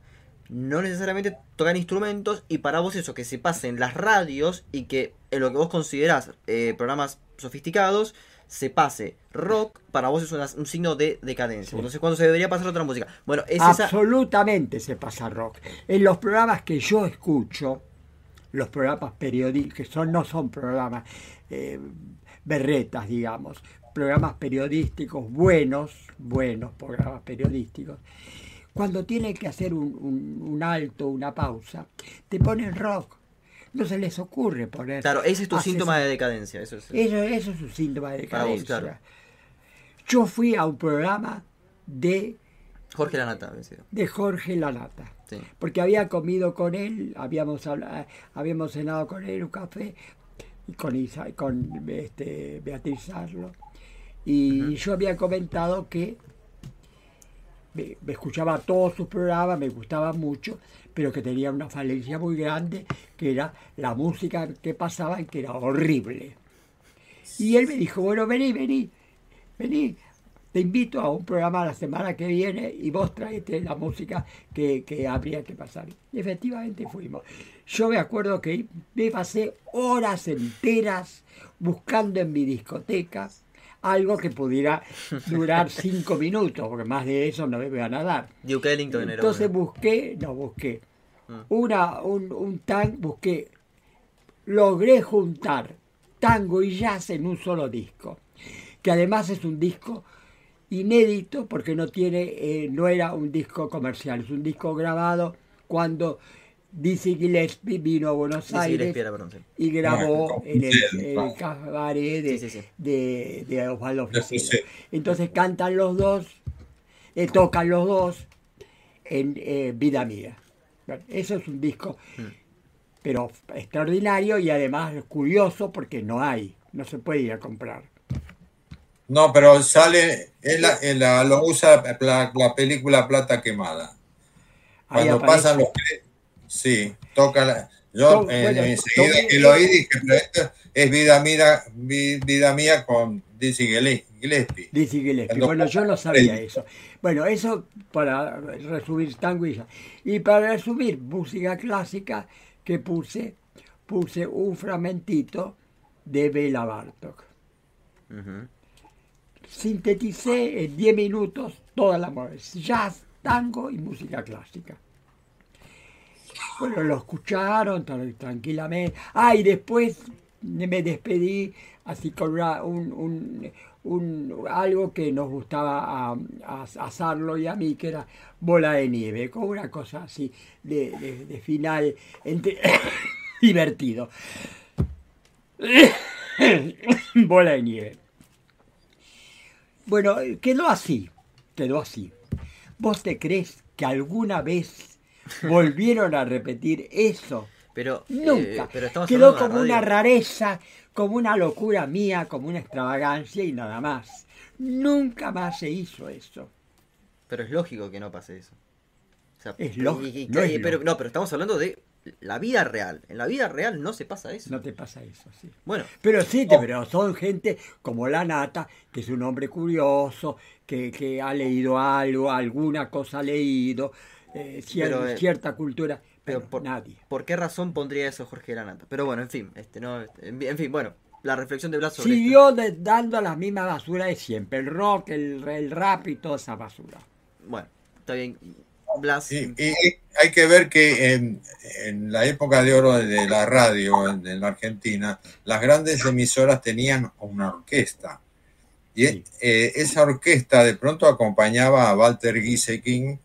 no necesariamente tocar instrumentos, y para vos eso, que se pase en las radios y que en lo que vos considerás eh, programas sofisticados, se pase rock, para vos es una- un signo de decadencia. Entonces, cuando se debería pasar otra música. Bueno, es esa. Absolutamente se pasa rock. En los programas que yo escucho, los programas periodísticos, que son, no son programas eh, berretas, digamos, programas periodísticos buenos, buenos programas periodísticos, cuando tienen que hacer un, un- un alto, una pausa, te ponen rock. No se les ocurre poner. Claro, ese es tu síntoma de decadencia. Eso es. Eso, eso es un síntoma de Para vos, decadencia. claro. Yo fui a un programa de, Jorge Lanata, sido. de Jorge Lanata Sí. porque había comido con él, habíamos habíamos cenado con él un café y con Isa, con este, Beatriz Sarlo y yo había comentado que me, me escuchaba todos sus programas, me gustaba mucho, pero que tenía una falencia muy grande, que era la música que pasaban, que era horrible. Y él me dijo, bueno, vení, vení, vení, te invito a un programa la semana que viene y vos traete la música que, que habría que pasar. Y efectivamente fuimos. Yo me acuerdo que me pasé horas enteras buscando en mi discoteca algo que pudiera durar cinco minutos, porque más de eso no me van a dar. Duke Ellington Entonces busqué, no busqué, Mm. una, un, un tan, busqué, logré juntar tango y jazz en un solo disco, que además es un disco inédito porque no tiene, eh, no era un disco comercial, es un disco grabado cuando Dizzy Gillespie vino a Buenos Dizzy Aires perdón, sí. y grabó Ah, en el, el cabaret de, Sí, sí, sí. de, de Osvaldo. Entonces cantan los dos, eh, tocan los dos en eh, Vida Mía. Bueno, eso es un disco, Mm. pero extraordinario y además curioso porque no hay, no se puede ir a comprar. No, pero sale, es la, es la- lo usa la, la película Plata Quemada. Cuando pasan los sí, toca la, yo eh, bueno, enseguida que lo oí dije, pero esto es vida mía, vi- vida mía con Dizzy Gille- Gillespie. Dice Gillespie. Cuando Bueno, yo no sabía eso. Bueno, eso para resumir tango y para resumir música clásica que puse, puse un fragmentito de Bela Bartok. Ujú. Sinteticé en 10 minutos toda la música, jazz, tango y música clásica. Bueno, lo escucharon tra- tranquilamente. Ah, y después me despedí así con un, un- un- algo que nos gustaba a, a, a Sarlo y a mí, que era bola de nieve, con una cosa así de, de- final divertido. bola de nieve. Bueno, quedó así, quedó así. ¿Vos te crees que alguna vez volvieron a repetir eso? Pero, eh, Nunca. pero estamos Quedó como una rareza, como una locura mía, como una extravagancia y nada más. Nunca más se hizo eso. Pero es lógico que no pase eso. O sea, Es lógico, no es pero, lógico. no, pero estamos hablando de la vida real. En la vida real no se pasa eso. No te pasa eso, sí. Bueno, Pero sí, pero son gente como la Nata, que es un hombre curioso, que, que ha leído algo, alguna cosa ha leído, eh, Pero, eh, cierta cultura, pero pero por, nadie. ¿por qué razón pondría eso Jorge Lanata? Pero bueno, en fin, este no, en, en fin, bueno, la reflexión de Blas sobre esto. Siguió de- dando la misma basura de siempre, el rock, el, el rap y toda esa basura. Bueno, está bien. Blas, Y, y hay que ver que en, en la época de oro de la radio en, en la Argentina, las grandes emisoras tenían una orquesta. Y Sí. eh, esa orquesta de pronto acompañaba a Walter Gieseking,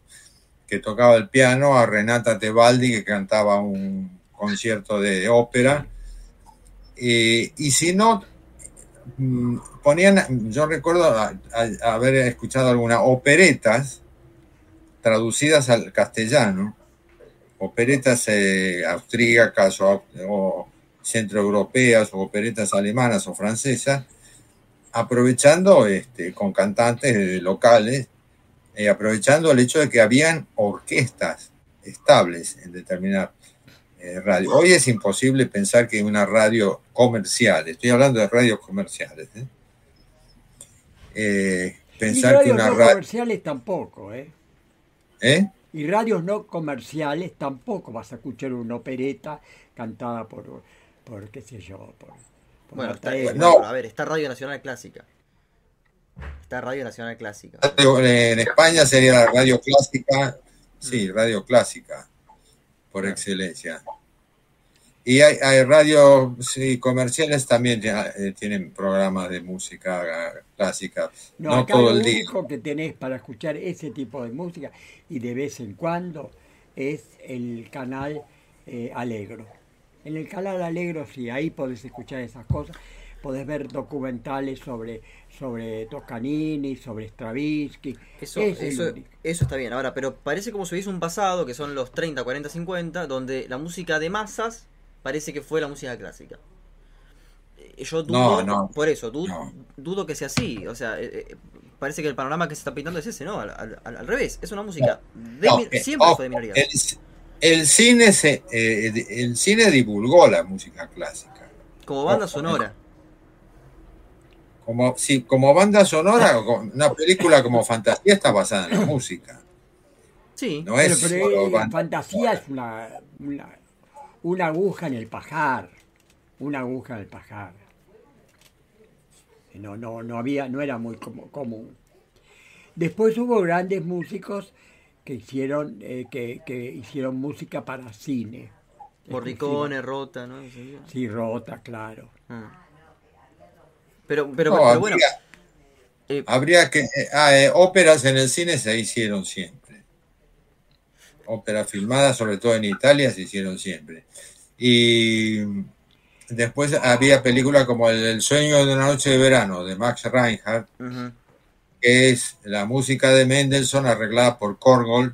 que tocaba el piano, a Renata Tebaldi, que cantaba un concierto de ópera. Eh, y si no, mm, ponían, yo recuerdo a- a- haber escuchado algunas operetas traducidas al castellano, operetas eh, austríacas o, o centroeuropeas o operetas alemanas o francesas, aprovechando este, con cantantes locales, eh, aprovechando el hecho de que habían orquestas estables en determinadas eh, radios. Hoy es imposible pensar que una radio comercial, estoy hablando de radios comerciales, ¿eh? Eh, Y pensar que una no radio... comerciales tampoco, ¿eh? ¿Eh? Y radios no comerciales tampoco vas a escuchar una opereta cantada por, por qué sé yo, por, por bueno, está. No. a ver, está Radio Nacional Clásica. Está Radio Nacional Clásica. En España sería la radio clásica, sí, radio clásica, por excelencia. Y hay, hay radios comerciales también eh, tienen programas de música clásica. No, acá todo el lo único que tenés para escuchar ese tipo de música y de vez en cuando es el canal eh, Alegro. En el canal Alegro sí, ahí podés escuchar esas cosas, podés ver documentales sobre, sobre Toscanini, sobre Stravinsky. Eso, eso, eso, está bien. Ahora, pero parece como si hubiese un pasado, que son los 30, 40, 50, donde la música de masas parece que fue la música clásica. Eh, yo dudo, por eso, dudo, dudo que sea así. O sea, eh, parece que el panorama que se está pintando es ese, ¿no? Al, revés, es una música de, siempre fue de minoría el cine se, eh, el cine divulgó la música clásica. Como banda sonora. Como, sí, como banda sonora, una película como Fantasía está basada en la música. Sí, no es pero, Fantasía es una, una, aguja en el pajar. Una aguja en el pajar. No, no, no había, no era muy común. Después hubo grandes músicos que hicieron, eh, que, que, hicieron música para cine. Morricone, Rota, ¿no? Sí, Rota, claro. Ah. Pero, pero, pero, bueno. Eh, habría que. Eh, ah, óperas en el cine se hicieron siempre. Óperas filmadas, sobre todo en Italia, se hicieron siempre. Y después había películas como El sueño de una noche de verano, de Max Reinhardt es la música de Mendelssohn arreglada por Korgold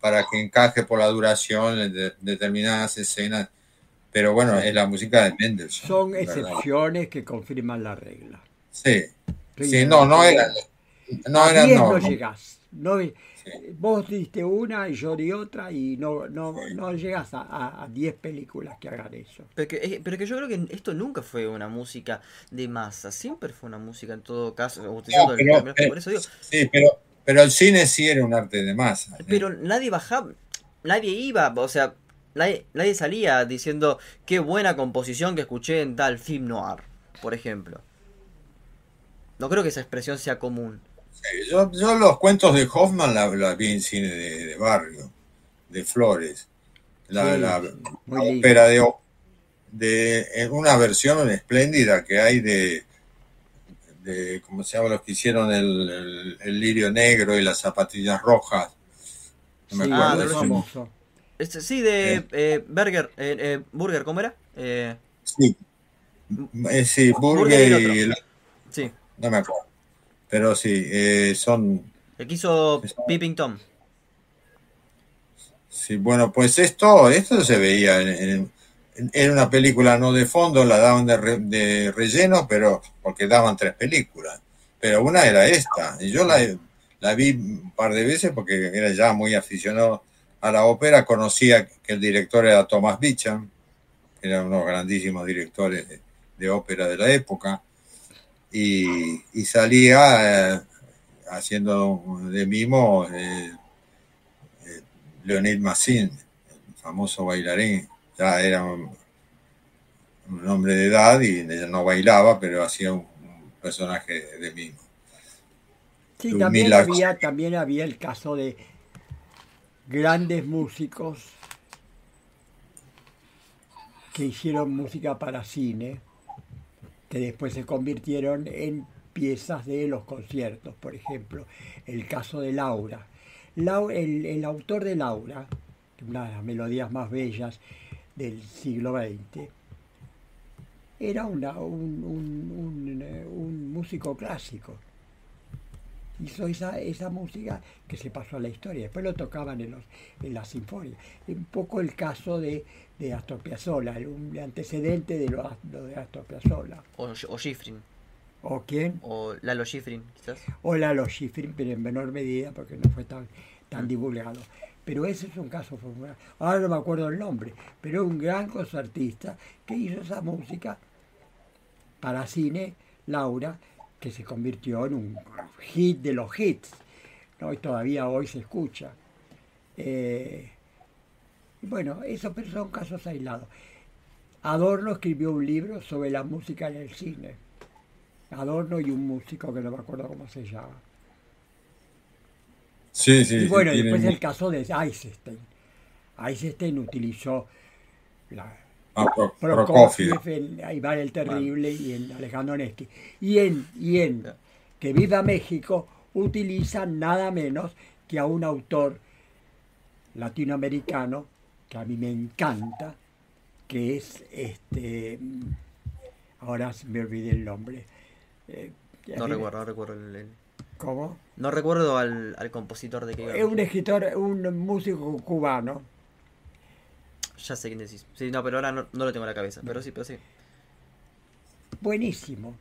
para que encaje por la duración en determinadas escenas. Pero bueno, es la música de Mendelssohn. Son excepciones que confirman la regla. Sí. Sí, no, no era. No era. No, no, Vos diste una y yo di otra y no, no, no llegas a 10 películas que hagan eso. Pero que, pero que yo creo que esto nunca fue una música de masa, siempre fue una música en todo caso. Sí, pero, pero el cine sí era un arte de masa. ¿eh? Pero nadie bajaba, nadie iba, o sea, nadie, nadie salía diciendo qué buena composición que escuché en tal film noir, por ejemplo. No creo que esa expresión sea común. Yo, los cuentos de Hoffman la, vi en cine de, barrio, de Flores. La, ópera de, de una versión espléndida que hay de, de ¿cómo se llama? Los que hicieron el, lirio negro y las zapatillas rojas. No me acuerdo. Ah. Este, sí, de eh. Eh, Burger, eh, Burger, ¿cómo era? sí. sí, Burger, y, el, Sí. No me acuerdo. Pero sí, eh, son... El que hizo Peeping Tom. Sí, bueno, pues esto, esto se veía en, en, una película no de fondo, la daban de, relleno, pero porque daban tres películas. Pero una era esta. Y yo la, la vi un par de veces porque era ya muy aficionado a la ópera. Conocía que el director era Thomas Beecham, que era uno de los grandísimos directores de ópera de la época y, salía eh, haciendo de mimo eh, eh, Leonid Massin, el famoso bailarín, ya era un, hombre de edad y no bailaba, pero hacía un, personaje de mimo. Sí, también había, también había el caso de grandes músicos que hicieron música para cine que después se convirtieron en piezas de los conciertos, por ejemplo, el caso de Laura. el, autor de Laura, una de las melodías más bellas del siglo XX, era un, músico clásico. Hizo esa, música que se pasó a la historia. Después lo tocaban en, en la sinfonía. Un poco el caso de de Astor Piazzolla, un antecedente de lo, de Astor Piazzolla. O, o Schifrin. ¿O quién? O Lalo Schifrin, quizás. O Lalo Schifrin, pero en menor medida porque no fue tan, tan mm. divulgado. Pero ese es un caso formal. Ahora no me acuerdo el nombre, pero un gran concertista que hizo esa música para cine, Laura, que se convirtió en un hit de los hits. ¿no? Y todavía hoy se escucha. Eh, bueno, eso pero son casos aislados. Adorno escribió un libro sobre la música en el cine. Adorno y un músico que no me acuerdo cómo se llama. Sí, sí. y bueno, sí, después el caso de Eisenstein. Eisenstein utilizó la ah, Pro- Prokofiev. Prokofiev en Iván el Terrible y en Alejandro Nevsky. Y en, y en Que Viva México utiliza nada menos que a un autor latinoamericano que a mí me encanta, que es este. Ahora me olvidé el nombre. Eh, No recuerdo, no recuerdo el, el- ¿Cómo? No recuerdo al, al compositor de que. Es un escritor, un músico cubano. Ya sé quién decís. Sí, no, pero ahora no, no lo tengo en la cabeza. Pero sí, pero sí. Buenísimo.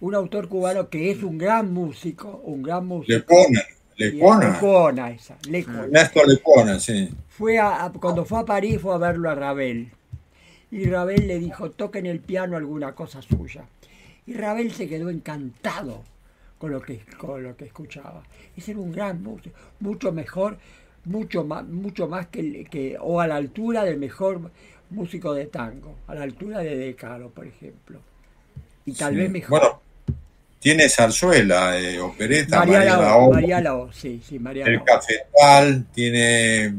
Un autor cubano que es un gran músico, un gran músico. Lepona. Y- Lecona esa, Lecona. Ernesto Lepona, sí. Fue a, a- cuando fue a París fue a verlo a Ravel. Y Ravel le dijo, toquen el piano alguna cosa suya. Y Ravel se quedó encantado con lo que, con lo que escuchaba. Ese era un gran músico, mucho mejor, mucho más, mucho más que, que, o a la altura del mejor músico de tango, a la altura de De Caro, por ejemplo. Y tal Sí. vez mejor. Bueno, tiene zarzuela, eh, opereta, María María, Lao, Lao, María Lao, sí, sí, María el Lao. cafetal, tiene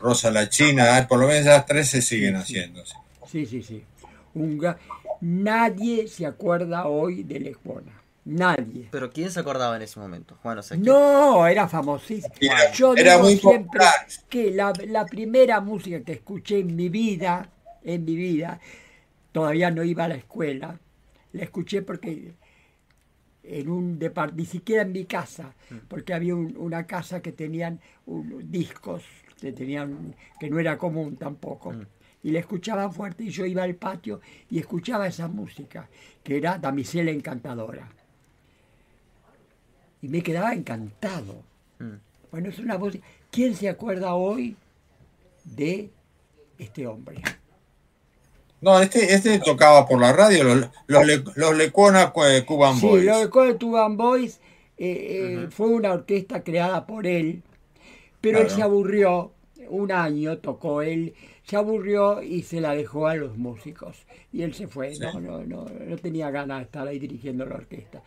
Rosa la China, ah, por lo menos esas tres se siguen haciendo. sí. Sí, sí, sí. Un ga- Nadie se acuerda hoy de Lejona. Nadie. Pero ¿quién se acordaba en ese momento? Juan, o. No, era famosísimo. Era- Yo era digo muy siempre popular. que la, la primera música que escuché en mi vida, en mi vida, todavía no iba a la escuela, la escuché porque en un ni siquiera en mi casa, porque había un- una casa que tenían un- discos, que tenían que no era común tampoco. Y la escuchaban fuerte y yo iba al patio y escuchaba esa música, que era Damisela Encantadora. Y me quedaba encantado. Mm. Bueno, es una música. ¿Quién se acuerda hoy de este hombre? No, este, este tocaba por la radio, los, los, Le- los Lecuona eh, Cuban Sí, Boys. lo de Call Tuban Boys eh, eh, fue una orquesta creada por él, pero él se aburrió, un año tocó él, se aburrió y se la dejó a los músicos. Y él se fue, Sí. no, no, no, no tenía ganas de estar ahí dirigiendo la orquesta.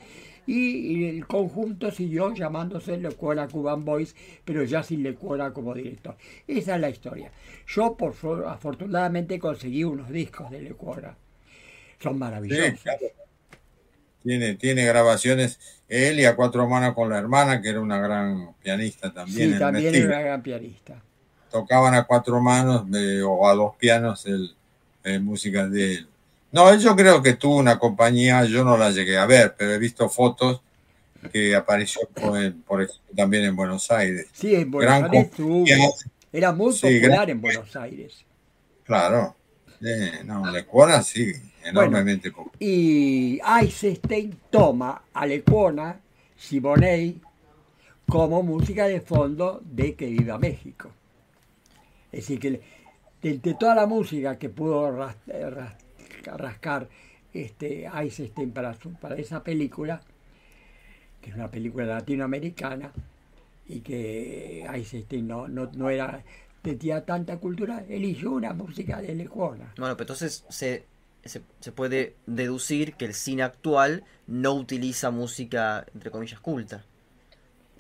Y, y el conjunto siguió llamándose Lecuona Cuban Boys, pero ya sin Lecuona como director. Esa es la historia. Yo, por afortunadamente, conseguí unos discos de Lecuona. Son Sí, maravillosos. claro. Tiene, tiene grabaciones, él y a cuatro manos con la hermana, que era una gran pianista también. Sí, también era una gran pianista. Tocaban a cuatro manos de- o a dos pianos el, eh, músicas de él. No, yo creo que tuvo una compañía, yo no la llegué a ver, pero he visto fotos que apareció por, por ejemplo, también en Buenos Aires. Sí, en Buenos Gran Aires tuvo. Era muy Sí, popular en Buenos Aires. Claro. Eh, no, Lecuona sí, enormemente popular. Y Eisenstein toma a Lecuona, Simonet, como música de fondo de Que Viva México. Es decir, que de, toda la música que pudo eh, ras- rascar este Eisenstein para, su- para esa película, que es una película latinoamericana, y que Eisenstein no, no, no era tenía tanta cultura, eligió una música de Lecuona. Bueno, pero entonces se, se puede deducir que el cine actual no utiliza música, entre comillas, culta.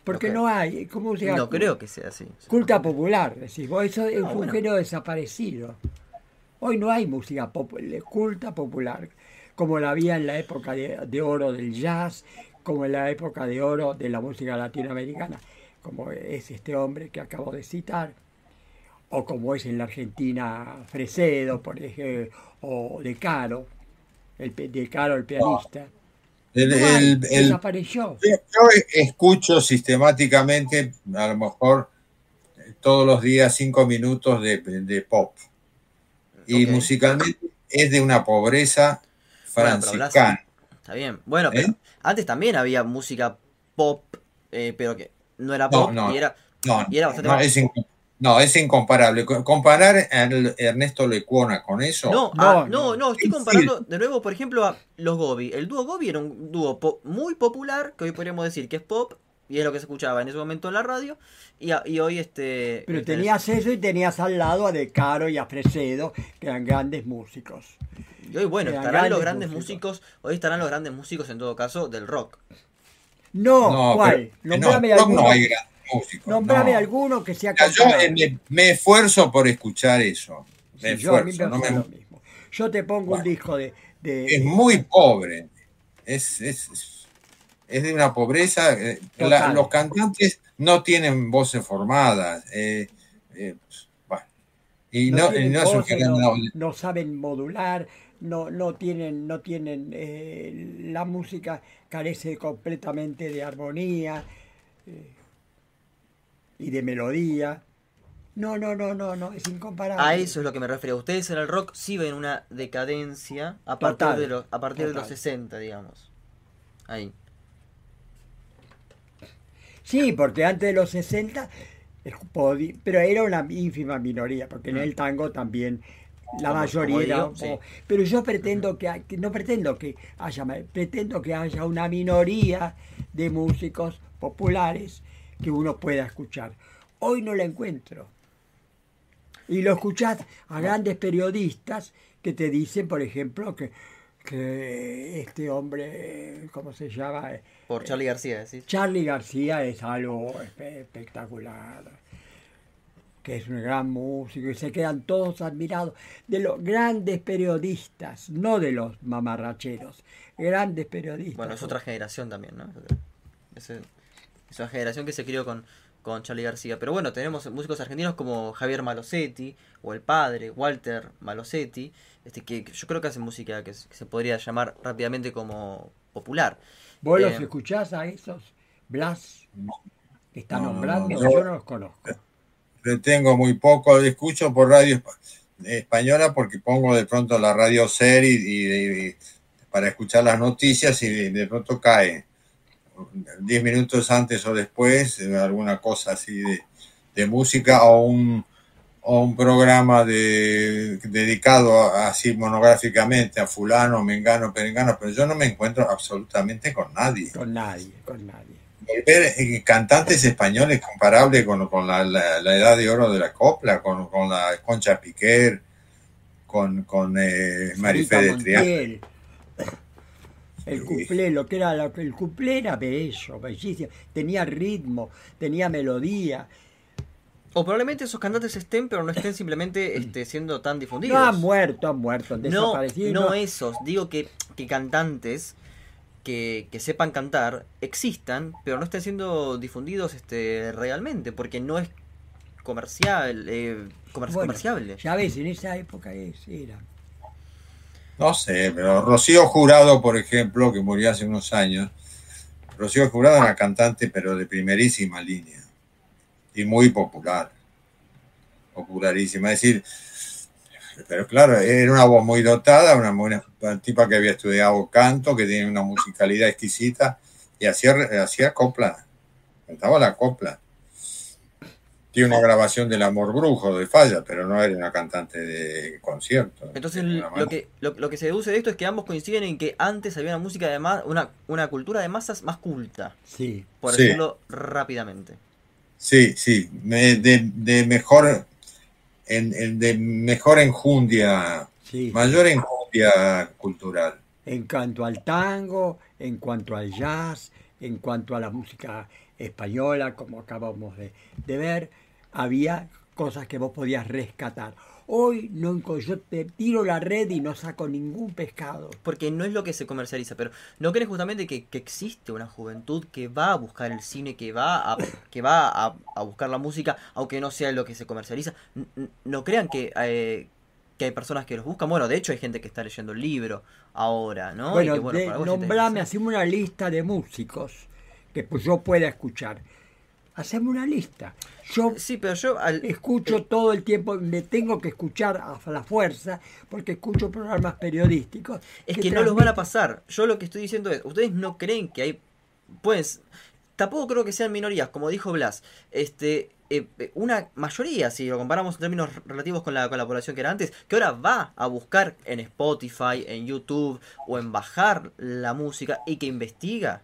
Porque Ok. no hay, ¿cómo se llama? No creo que sea así. Culta popular, decís vos, eso es un bueno. género desaparecido. Hoy no hay música popu- culta popular, como la había en la época de, de oro del jazz, como en la época de oro de la música latinoamericana, como es este hombre que acabo de citar, o como es en la Argentina Fresedo, por ejemplo, o De Caro, el, De Caro el pianista. El, el- el- desapareció. yo escucho sistemáticamente, a lo mejor todos los días, cinco minutos de, de pop. Y musicalmente es de una pobreza Bueno, pero hablas- franciscana. Está bien. Bueno, pero ¿Eh? antes también había música pop, eh, pero que no era pop no. y era... No, Y era bastante no, más- es, no, es incomparable. Co- Comparar a Ernesto Lecuona con eso. No, No, ah, no. no, no, estoy Sí. comparando de nuevo, por ejemplo, a los Gobi. El dúo Gobi era un dúo po- muy popular, que hoy podríamos decir que es pop, y es lo que se escuchaba en ese momento en la radio, y, a- y hoy este... Pero este, tenías eso y tenías al lado a De Caro y a Fresedo, que eran grandes músicos. Y hoy, bueno, estarán los grandes músicos. músicos. hoy estarán los grandes músicos en todo caso del rock. No, No, ¿cuál? pero- no, rock no hay grandes músicos. nombrame no. alguno que sea Mira, Yo eh, me, me esfuerzo por escuchar eso. Me Sí, yo a mí esfuerzo. me no me- lo mismo. Yo te pongo un disco de, de- es muy pobre. Es, es, es de una pobreza. eh, la- los cantantes no tienen voces formadas. eh, eh, bueno, y no, no, y es un no, no saben modular, no, no tienen, no tienen eh, la música carece completamente de armonía eh, y de melodía. No, no, no, no, no, es incomparable. A eso es lo que me refiero. Ustedes en el rock sí ven una decadencia a partir, Total, de, los, a partir de los total. 60, digamos. Ahí. Sí, porque antes de los 60, eh, pero era una ínfima minoría, porque en el tango también la Como- mayoría como era... digo, sí. Pero yo pretendo que, no pretendo que haya, pretendo que haya una minoría de músicos populares que uno pueda escuchar. Hoy no la encuentro. Y lo escuchás a grandes periodistas que te dicen, por ejemplo, que, que este hombre, ¿cómo se llama? Por Charlie García, decís. Charlie García es algo espe- espectacular, que es un gran músico y se quedan todos admirados de los grandes periodistas, no de los mamarracheros, grandes periodistas. Bueno, es otra generación también, ¿no? Es, es una generación que se crió con, con Charlie García. Pero bueno, tenemos músicos argentinos como Javier Malosetti o el padre, Walter Malosetti, este, que, que yo creo que hacen música que, se- que se podría llamar rápidamente como popular. ¿Vos los Eh, escuchás a esos? Blas, que está No, no, nombrando, no, yo yo- no los conozco. le tengo muy poco, escucho por radio espa- española porque pongo de pronto la radio ser y, y- y para escuchar las noticias y de, de pronto cae. Diez minutos antes o después, eh, alguna cosa así de, de música o un, o un programa de, dedicado a- así monográficamente a fulano, mengano, perengano, pero yo no me encuentro absolutamente con nadie. Con nadie, con nadie. Volver eh, cantantes españoles comparables con, con la, la- la edad de oro de la copla, con, con la Concha Piquer, con, con eh, Marifé de Triana. El cuplé, lo que era el cuplé era bello, bellísimo, tenía ritmo, tenía melodía. O probablemente esos cantantes estén, pero no estén simplemente este, siendo tan difundidos. No han muerto, han muerto, han No, no esos. Digo que, que cantantes que, que sepan cantar existan, pero no estén siendo difundidos este, realmente, porque no es comercial, eh, comer- Bueno, comerciable. Ya ves, en esa época es, era. No sé, pero Rocío Jurado, por ejemplo, que murió hace unos años, Rocío Jurado era cantante, pero de primerísima línea y muy popular, popularísima. Es decir, pero claro, era una voz muy dotada, una, buena- tipa que había estudiado canto, que tiene una musicalidad exquisita y hacía, hacía copla, cantaba la copla. Tiene una grabación del Amor Brujo de Falla, pero no era una cantante de concierto. Entonces de lo que, lo, lo que se deduce de esto es que ambos coinciden en que antes había una música de ma- una, una cultura de masas más culta, Sí. por Sí. decirlo rápidamente. Sí, sí, de, de mejor, en, en- de mejor enjundia, Sí. mayor enjundia cultural. En cuanto al tango, en cuanto al jazz, en cuanto a la música española, como acabamos de, de ver, había cosas que vos podías rescatar. Hoy no, yo te tiro la red y no saco ningún pescado. Porque no es lo que se comercializa, pero ¿no crees justamente que, que existe una juventud que va a buscar el cine, que va a, que va a, a buscar la música, aunque no sea lo que se comercializa? No crean que, eh, que hay personas que los buscan. Bueno, de hecho hay gente que está leyendo el libro ahora, ¿no? Y bueno, que, bueno, de- nombrame, haceme una lista de músicos que pues, yo pueda escuchar. Haceme una lista. Yo Sí, pero yo al, escucho todo el tiempo, me tengo que escuchar a la fuerza, porque escucho programas periodísticos. Es que no los van a pasar. Yo lo que estoy diciendo es, ustedes no creen que hay, pues, tampoco creo que sean minorías, como dijo Blas. Este, eh, eh, una mayoría, si lo comparamos en términos relativos con la, con la población que era antes, que ahora va a buscar en Spotify, en YouTube o en bajar la música y que investiga.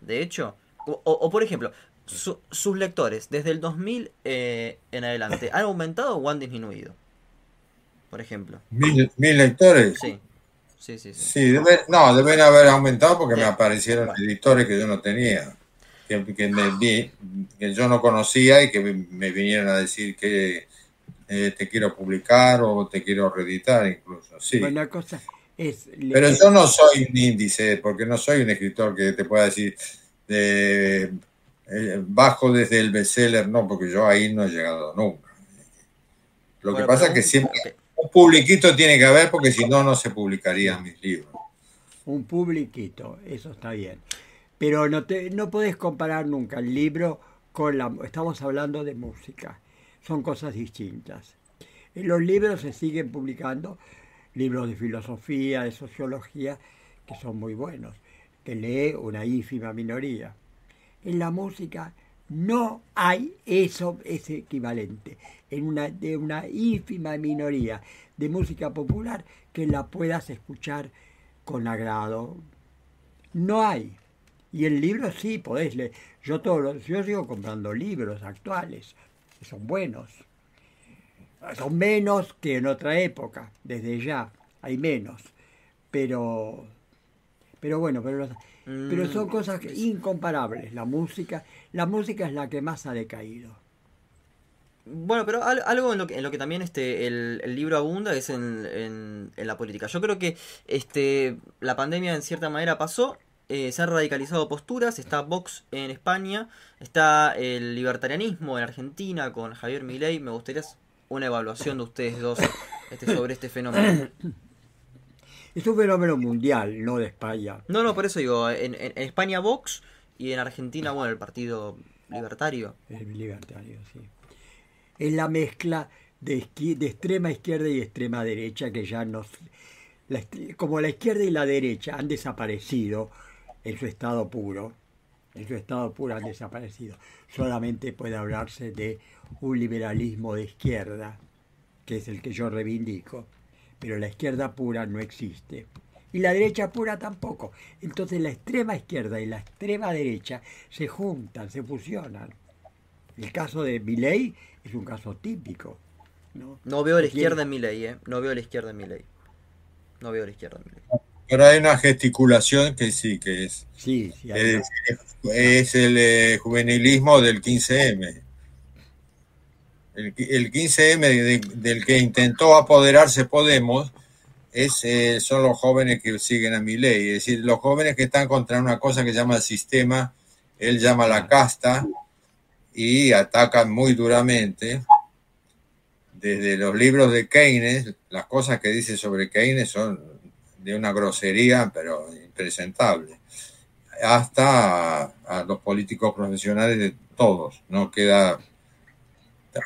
De hecho, o, por ejemplo, su- sus lectores desde el 2000 eh, en adelante, ¿han aumentado o han disminuido? Por ejemplo. Mil, mil lectores. Sí. Sí, sí, sí. Sí, debe- no, deben haber aumentado porque me aparecieron editores que yo no tenía, que, que me vi- que yo no conocía y que me, me vinieron a decir que eh, te quiero publicar o te quiero reeditar incluso. Sí. Bueno, una cosa es... Pero yo no soy un índice, porque no soy un escritor que te pueda decir eh, eh, bajo desde el bestseller, no, porque yo ahí no he llegado nunca. Lo que pasa es que siempre un publiquito tiene que haber, porque si no, no se publicarían mis libros. un publiquito, eso está bien. Pero no te no podés comparar nunca el libro con la estamos hablando de música. Son cosas distintas. En los libros se siguen publicando libros de filosofía, de sociología que son muy buenos, que lee una ínfima minoría. En la música no hay eso, ese equivalente. En una, de una ínfima minoría de música popular que la puedas escuchar con agrado. No hay. Y el libro sí, podés leer. Yo, todos los- yo sigo comprando libros actuales, que son buenos. Son menos que en otra época, desde ya, hay menos. Pero, pero bueno, pero, los- pero son Mm, cosas incomparables. La música, la música es la que más ha decaído. Bueno, pero al- algo en lo que, en lo que también este, el, el libro abunda es en, en- en la política. Yo creo que este, la pandemia en cierta manera pasó, eh, se han radicalizado posturas, está Vox en España, está el libertarianismo en Argentina con Javier Milei. Me gustaría una evaluación de ustedes dos este, sobre este fenómeno. Es un fenómeno mundial, no de España. No, no, por eso digo, en, en- España Vox y en Argentina, bueno, el Partido Libertario. El libertario, sí. Es la mezcla de, de extrema izquierda y extrema derecha que ya nos... la como la izquierda y la derecha han desaparecido en su estado puro, en su estado puro han desaparecido. Solamente puede hablarse de un liberalismo de izquierda, que es el que yo reivindico, pero la izquierda pura no existe. Y la derecha pura tampoco. Entonces la extrema izquierda y la extrema derecha se juntan, se fusionan. El caso de Milei es un caso típico. ¿no? No veo la Aquí- izquierda en mi ley, ¿eh? No veo la izquierda en mi ley. No veo la izquierda en mi ley. Pero hay una gesticulación que sí, que es, Sí, sí. es el eh, juvenilismo del 15M. El, el 15M de- del que intentó apoderarse Podemos es, eh, son los jóvenes que siguen a mi ley, es decir, los jóvenes que están contra una cosa que llama el sistema, él llama la casta, y atacan muy duramente. Desde los libros de Keynes, las cosas que dice sobre Keynes son de una grosería, pero impresentable, hasta a los políticos profesionales de todos, no queda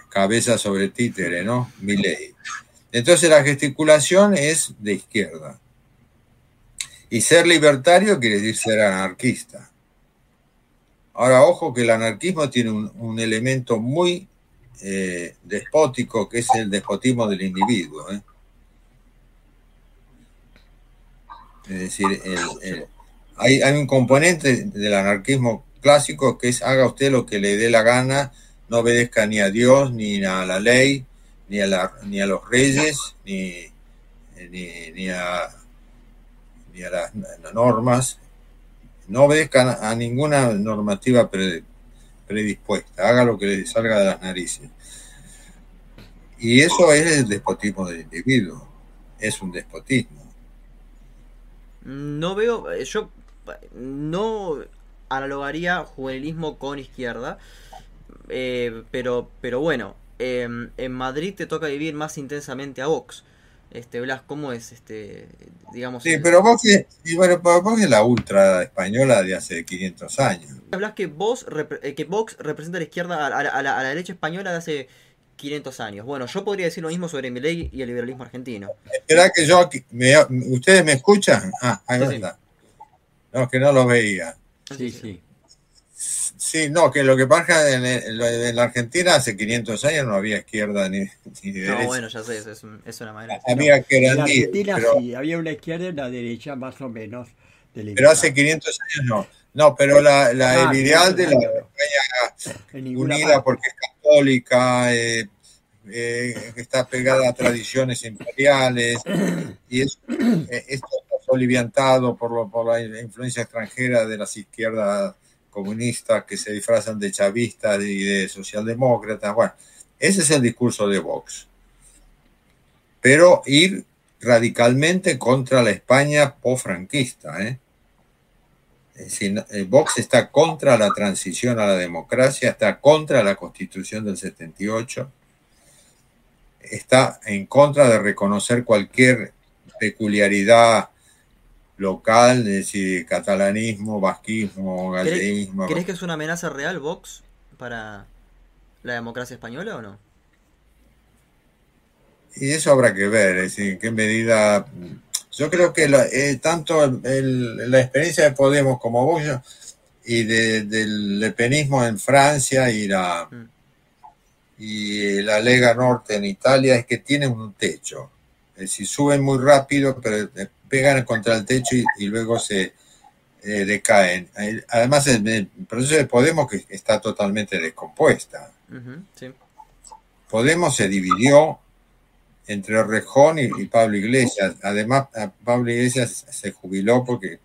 cabeza sobre títere, ¿no? Mi ley. Entonces la gesticulación es de izquierda. Y ser libertario quiere decir ser anarquista. Ahora, ojo que el anarquismo tiene un, elemento muy eh, despótico, que es el despotismo del individuo. ¿eh? Es decir, hay, hay un componente del anarquismo clásico que es haga usted lo que le dé la gana, no obedezca ni a Dios, ni a la ley, ni a, la- ni a los reyes, ni, ni, ni a, ni a las normas, no obedezca a ninguna normativa pre- predispuesta, haga lo que le salga de las narices. Y eso es el despotismo del individuo, es un despotismo. No veo, eh, yo eh, no analogaría juvenilismo con izquierda, eh, pero, pero bueno, eh, en Madrid te toca vivir más intensamente a Vox. Este, Blas, ¿cómo es este, digamos? Sí, el- pero y bueno, vos que la ultra española de hace 500 años. Hablas que vos eh, que Vox representa a la izquierda, a, la- a la, a la derecha española de hace 500 años. Bueno, yo podría decir lo mismo sobre Milei y el liberalismo argentino. Esperá que yo, aquí- me- ¿ustedes me escuchan? Ah, ahí Sí, sí. está. No, que no los veía. Sí, sí. Sí, no, que lo que pasa en, el- en la Argentina hace 500 años no había izquierda ni, ni derecha. No, bueno, ya sé, es, es una manera. había que En eran Argentina pero, sí, había una izquierda y una derecha más o menos delimitada. pero hace 500 años no. No, pero la, la- Ah, el ideal de la 500 años España unida parte. porque es católica, eh, eh, está pegada a tradiciones imperiales, y es- eh, esto soliviantado por, por la influencia extranjera de las izquierdas comunistas que se disfrazan de chavistas y de socialdemócratas. Bueno, ese es el discurso de Vox. Pero ir radicalmente contra la España post-franquista. ¿eh? Vox está contra la transición a la democracia, está contra la constitución del 78, está en contra de reconocer cualquier peculiaridad local, es decir, catalanismo, vasquismo, galleguismo. ¿Crees que es una amenaza real Vox para la democracia española o no? Y eso habrá que ver, es decir, en qué medida. Yo creo que eh, tanto la experiencia de Podemos como Vox y del lepenismo en Francia y la, mm. y la Lega Norte en Italia es que tienen un techo. Es decir, suben muy rápido, pero pegan contra el techo y, luego se eh, decaen. Además, el, proceso de Podemos que está totalmente descompuesta. Podemos se dividió entre Rejón y, Pablo Iglesias. Además, Pablo Iglesias se jubiló porque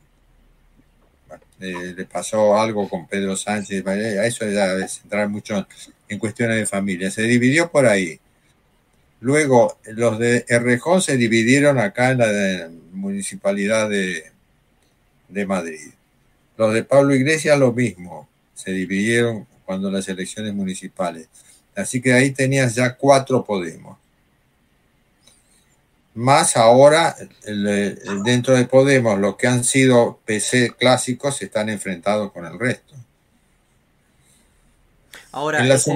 eh, le pasó algo con Pedro Sánchez. A eso ya es entrar mucho en cuestiones de familia. Se dividió por ahí. Luego, los de Errejón se dividieron acá en la municipalidad de, de Madrid. Los de Pablo Iglesias lo mismo, se dividieron cuando las elecciones municipales. Así que ahí tenías ya cuatro Podemos. Más ahora, dentro de Podemos, los que han sido PC clásicos están enfrentados con el resto. Ahora, en las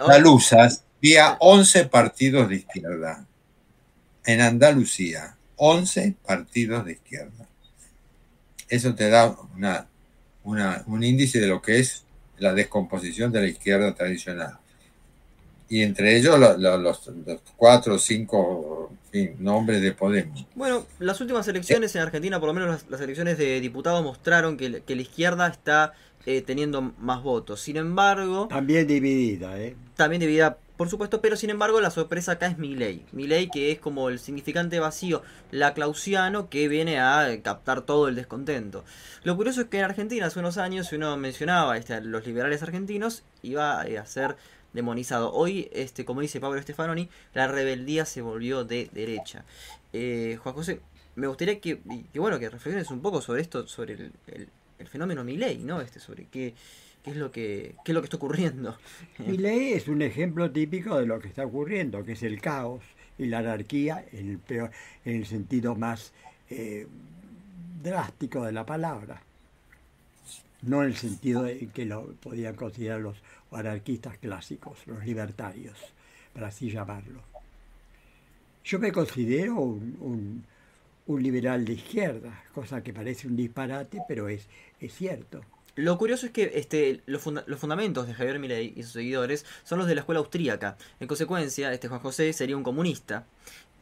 andaluzas había 11 partidos de izquierda. En Andalucía, 11 partidos de izquierda. Eso te da un índice de lo que es la descomposición de la izquierda tradicional. Y entre ellos los, cuatro o cinco nombres de Podemos. Bueno, las últimas elecciones en Argentina, por lo menos las, elecciones de diputados, mostraron que, la izquierda está eh, teniendo más votos. Sin embargo... También dividida, ¿eh? También dividida por supuesto, pero sin embargo la sorpresa acá es Milei. Milei que es como el significante vacío la clausiano que viene a captar todo el descontento. Lo curioso es que en Argentina hace unos años, si uno mencionaba este, los liberales argentinos, iba a ser demonizado. Hoy, este, como dice Pablo Stefanoni, la rebeldía se volvió de derecha. Eh, Juan José, me gustaría que, bueno, que reflexiones un poco sobre esto, sobre el, el, fenómeno Milei, ¿no? Este, sobre qué qué es lo que, es lo que está ocurriendo. Y ley es un ejemplo típico de lo que está ocurriendo, que es el caos y la anarquía en el, peor, en el sentido más eh, drástico de la palabra. No en el sentido en que lo podían considerar los anarquistas clásicos, los libertarios, para así llamarlo. Yo me considero un, un liberal de izquierda, cosa que parece un disparate, pero es, es cierto. Lo curioso es que este, los, fundamentos de Javier Milei y sus seguidores son los de la escuela austríaca. En consecuencia, este Juan José sería un comunista.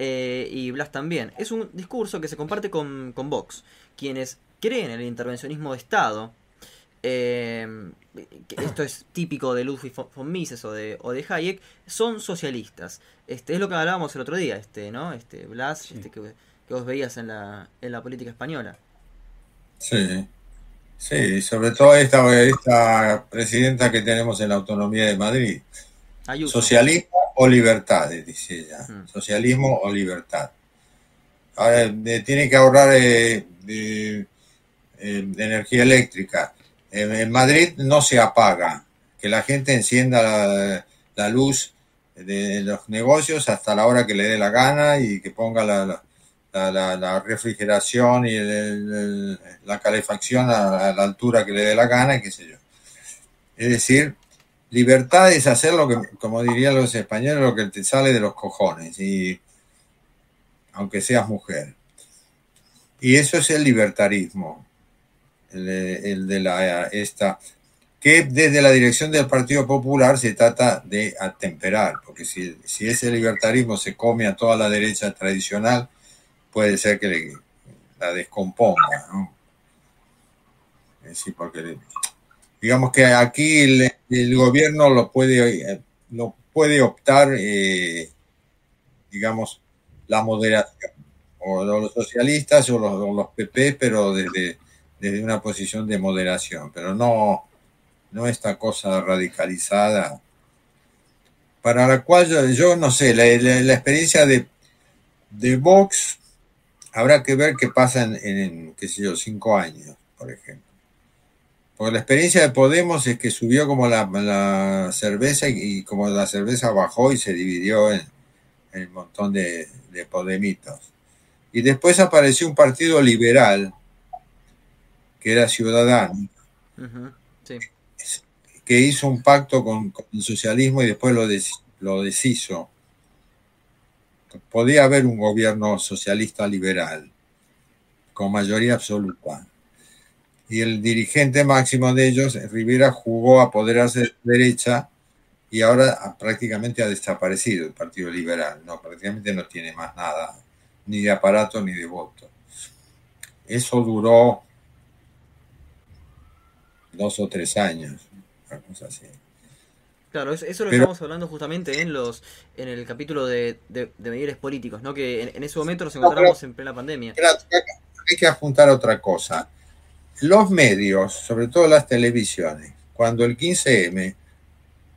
Eh, y Blas también. Es un discurso que se comparte con, con Vox, quienes creen en el intervencionismo de Estado. Eh, esto es típico de Ludwig von Mises o de, o de Hayek, son socialistas. Este, es lo que hablábamos el otro día, este, ¿no? Este, Blas, este, que, que, vos veías en la, en la política española. Sí. Sí, sobre todo esta, esta presidenta que tenemos en la autonomía de Madrid. Socialismo o libertad, dice ella. Socialismo o libertad. Ahora, tiene que ahorrar eh, de, energía eléctrica. En, Madrid no se apaga. Que la gente encienda la, luz de los negocios hasta la hora que le dé la gana y que ponga la la, refrigeración y la calefacción a, la altura que le dé la gana, qué sé yo. Es decir, libertad es hacer lo que, como dirían los españoles, lo que te sale de los cojones, y aunque seas mujer. Y eso es el libertarismo, el, de la esta que desde la dirección del Partido Popular se trata de atemperar, porque si, si ese libertarismo se come a toda la derecha tradicional, puede ser que la descomponga, ¿no? porque digamos que aquí el, gobierno lo puede, lo puede optar, eh, digamos, la moderación o los socialistas o los, los PP, pero desde, desde una posición de moderación, pero no, no esta cosa radicalizada, para la cual yo, no sé, la, experiencia de, de Vox habrá que ver qué pasa en, qué sé yo, cinco años, por ejemplo. Porque la experiencia de Podemos es que subió como la, cerveza y, como la cerveza bajó y se dividió en, un montón de, de podemitos. Y después apareció un partido liberal, que era Ciudadano, que hizo un pacto con, el socialismo y después lo, lo deshizo. Podía haber un gobierno socialista liberal con mayoría absoluta. Y el dirigente máximo de ellos, Rivera, jugó a apoderarse de derecha y ahora prácticamente ha desaparecido el Partido Liberal. No, prácticamente no tiene más nada ni de aparato ni de voto. Eso duró dos o tres años, una cosa así. Claro, eso, lo estamos hablando justamente en los en el capítulo de, de, de políticos, ¿no? Que en, ese momento nos encontramos en plena pandemia. hay que apuntar otra cosa. Los medios, sobre todo las televisiones, cuando el 15M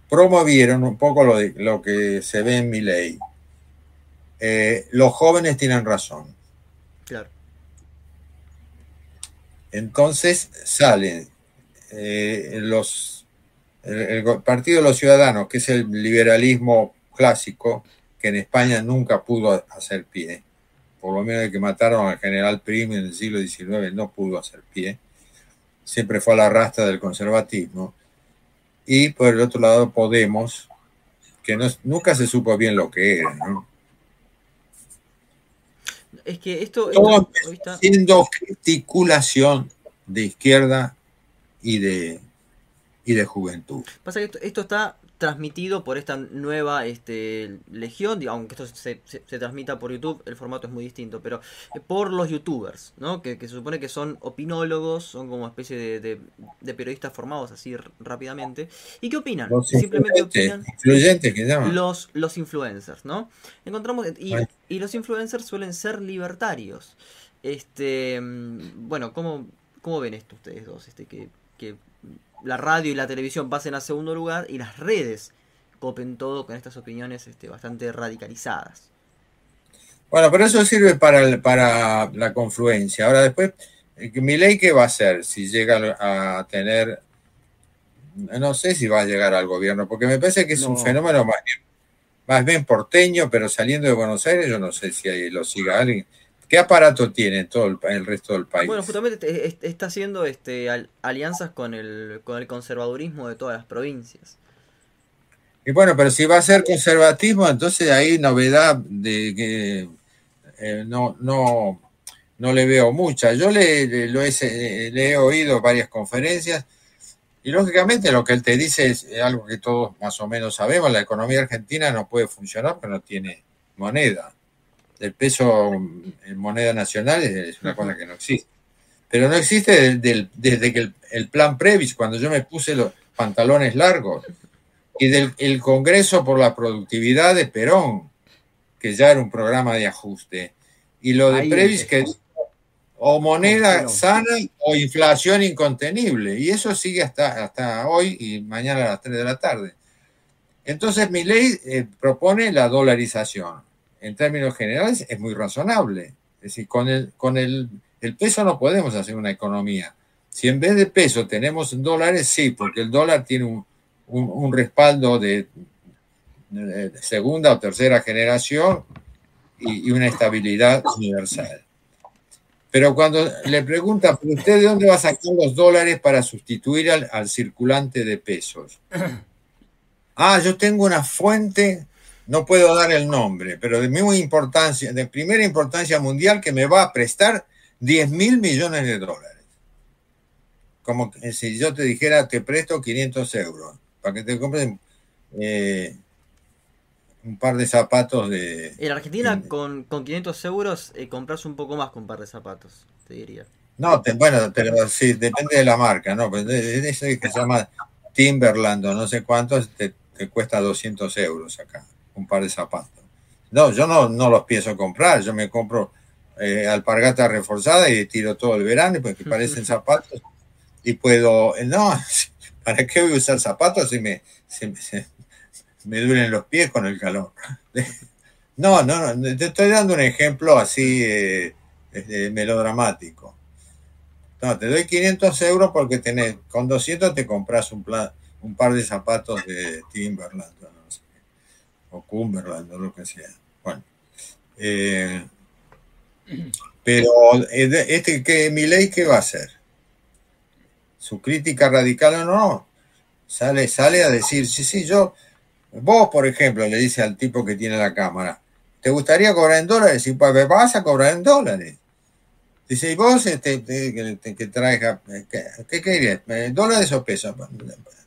promovieron un poco lo, de, lo que se ve en mi ley, eh, los jóvenes tienen razón. Claro. Entonces salen eh, los, el, Partido de los Ciudadanos, que es el liberalismo clásico, que en España nunca pudo hacer pie, por lo menos el que mataron al general Prim en el siglo XIX no pudo hacer pie, siempre fue a la rasta del conservatismo, y por el otro lado Podemos, que no, nunca se supo bien lo que era, ¿no? Es que esto... Todo siendo articulación de izquierda y de, y de juventud. Pasa que esto, está transmitido por esta nueva este, legión, aunque esto se, se, transmita por YouTube, el formato es muy distinto, pero eh, por los youtubers, ¿no? Que, se supone que son opinólogos, son como especie de, de, periodistas formados así rápidamente. ¿Y qué opinan? Simplemente opinan. Influyentes que llaman. Los, los influencers, ¿no? Encontramos. Y, y los influencers suelen ser libertarios. Este. Mm, bueno, ¿cómo, cómo ven esto ustedes dos? Este, que que la radio y la televisión pasen a segundo lugar y las redes copen todo con estas opiniones este, bastante radicalizadas. Bueno, pero eso sirve para, para la confluencia. Ahora después, eh, mi ley qué va a hacer si llega a tener, no sé si va a llegar al gobierno, porque me parece que es un fenómeno más bien, más bien porteño, pero saliendo de Buenos Aires, yo no sé si ahí lo siga alguien. ¿Qué aparato tiene todo el, resto del país? Bueno, justamente está haciendo este, alianzas con el, con el conservadurismo de todas las provincias. Y bueno, pero si va a ser conservatismo, entonces hay novedad de que eh, no, no, no le veo mucha. Yo le, lo he, le he oído varias conferencias y lógicamente lo que él te dice es algo que todos más o menos sabemos, la economía argentina no puede funcionar porque no tiene moneda el peso en moneda nacional es una cosa que no existe. Pero no existe desde que el, plan Previs, cuando yo me puse los pantalones largos, y del el Congreso por la Productividad de Perón, que ya era un programa de ajuste, y lo de Previs, que es o moneda sana o inflación incontenible, y eso sigue hasta, hasta hoy y mañana a las 3 de la tarde. Entonces mi ley eh, propone la dolarización en términos generales es muy razonable. Es decir, con el, con el, peso no podemos hacer una economía. Si en vez de peso tenemos dólares, sí, porque el dólar tiene un, respaldo de, segunda o tercera generación y, una estabilidad universal. Pero cuando le pregunta, ¿usted de dónde va a sacar los dólares para sustituir al, al circulante de pesos? Ah, yo tengo una fuente no puedo dar el nombre, pero de muy importancia, de primera importancia mundial que me va a prestar 10 mil millones de dólares. Como si yo te dijera, te presto 500 euros para que te compres eh, un par de zapatos de... En Argentina con, con 500 euros eh, compras un poco más con un par de zapatos, te diría. No, bueno, sí, depende de la marca, ¿no? Pero ese que se llama Timberland o no sé cuántos, te, te cuesta 200 euros acá un par de zapatos. No, yo no, no los pienso comprar, yo me compro eh, alpargata reforzada y tiro todo el verano porque parecen zapatos y puedo, no, ¿para qué voy a usar zapatos si me, me duelen los pies con el calor? No, no, no, te estoy dando un ejemplo así eh, melodramático. No, te doy 500 euros porque tenés, con 200 te compras un, plan, un par de zapatos de Timberland o Cumberland o lo que sea. Bueno, eh, pero eh, este que mi ley qué va a hacer? Su crítica radical o no, sale, sale a decir, sí, sí, yo, vos por ejemplo, le dice al tipo que tiene la cámara, ¿te gustaría cobrar en dólares? Y pues vas a cobrar en dólares. Dice, ¿y vos este, que, traiga, qué, qué ¿Dólares o pesos?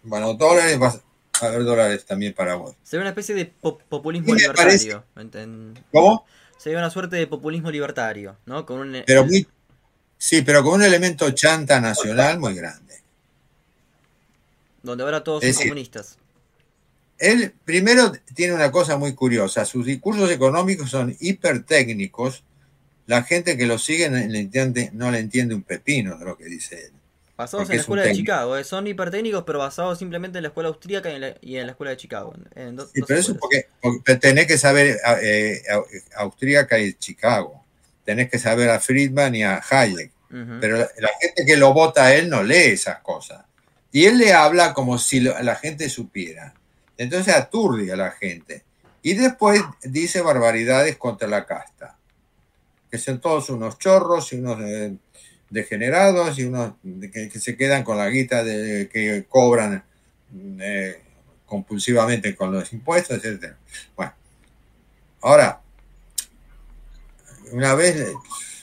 Bueno, dólares, vas haber dólares también para vos. Sería una especie de populismo libertario. ¿Cómo? Sería una suerte de populismo libertario, ¿no? Con un, pero muy, sí, pero con un elemento chanta nacional muy grande. Donde ahora todos son comunistas. Él primero tiene una cosa muy curiosa, sus discursos económicos son hipertécnicos, la gente que lo sigue no le entiende, no le entiende un pepino de lo que dice él. Basados en la escuela de Chicago, eh. son hipertécnicos, pero basados simplemente en la escuela austríaca y en la, escuela de Chicago. sí, pero eso porque, tenés que saber eh, austríaca y Chicago. Tenés que saber a Friedman y a Hayek. Pero la, gente que lo vota a él no lee esas cosas. Y él le habla como si la gente supiera. Entonces aturde a la gente. Y después dice barbaridades contra la casta que son todos unos chorros y unos eh, degenerados y unos que, se quedan con la guita de, que cobran eh, compulsivamente con los impuestos, etc. Bueno, ahora, una vez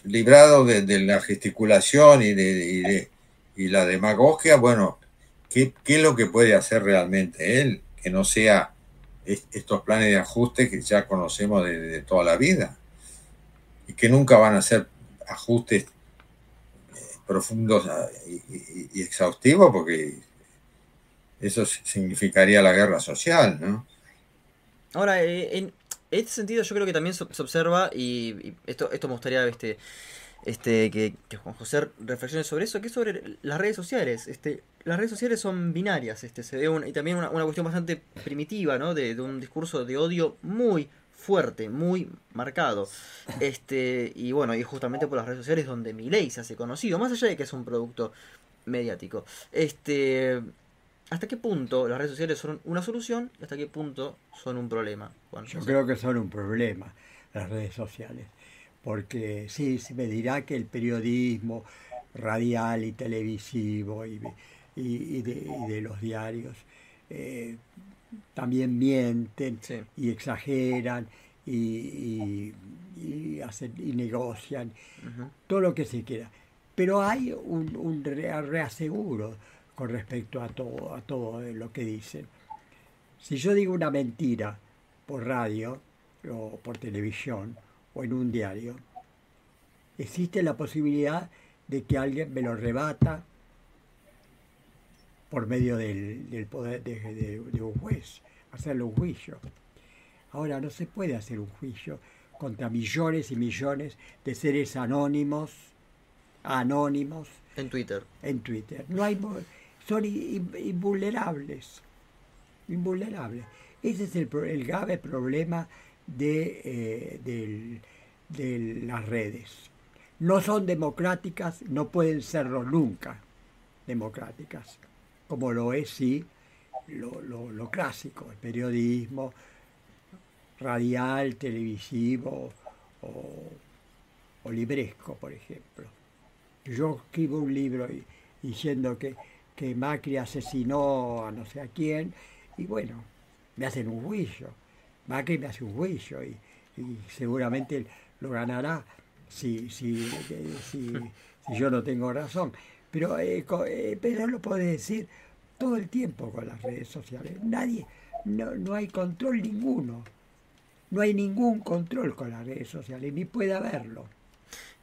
librado de, la gesticulación y de, y la demagogia, bueno, ¿qué, es lo que puede hacer realmente él? Que no sea estos planes de ajuste que ya conocemos de toda la vida y que nunca van a ser ajustes eh, profundos ah, y, exhaustivos porque eso significaría la guerra social, ¿no? Ahora, eh, en este sentido yo creo que también se observa, y, esto, esto me gustaría este, este, que, Juan José reflexione sobre eso, que es sobre las redes sociales. Este, las redes sociales son binarias, este, se ve y también una, cuestión bastante primitiva, ¿no? De, un discurso de odio muy, fuerte, muy marcado. Este, y bueno, y justamente por las redes sociales donde ley se hace conocido, más allá de que es un producto mediático. Este, ¿hasta qué punto las redes sociales son una solución y hasta qué punto son un problema? Yo creo que son un problema las redes sociales, porque sí, se me dirá que el periodismo radial y televisivo y, de, los diarios eh, también mienten y exageran y, hacen, y negocian, todo lo que se quiera. Pero hay un, reaseguro con respecto a todo, a todo lo que dicen. Si yo digo una mentira por radio o por televisión o en un diario, existe la posibilidad de que alguien me lo rebata por medio del, poder de, un juez, hacerlo un juicio. Ahora no se puede hacer un juicio contra millones y millones de seres anónimos, anónimos. En Twitter. En Twitter. No hay, son invulnerables. Invulnerables. Ese es el, el grave problema de, eh, de las redes. No son democráticas, no pueden serlo nunca democráticas como lo es sí lo, clásico, el periodismo radial, televisivo o, libresco, por ejemplo. Yo escribo un libro diciendo que, que Macri asesinó a no sé a quién y bueno, me hacen un juicio. Macri me hace un juicio y, seguramente lo ganará si, si, si, si yo no tengo razón. Pero, eh, eh, pero lo puede decir todo el tiempo con las redes sociales. Nadie, no, no hay control ninguno. No hay ningún control con las redes sociales, ni puede haberlo.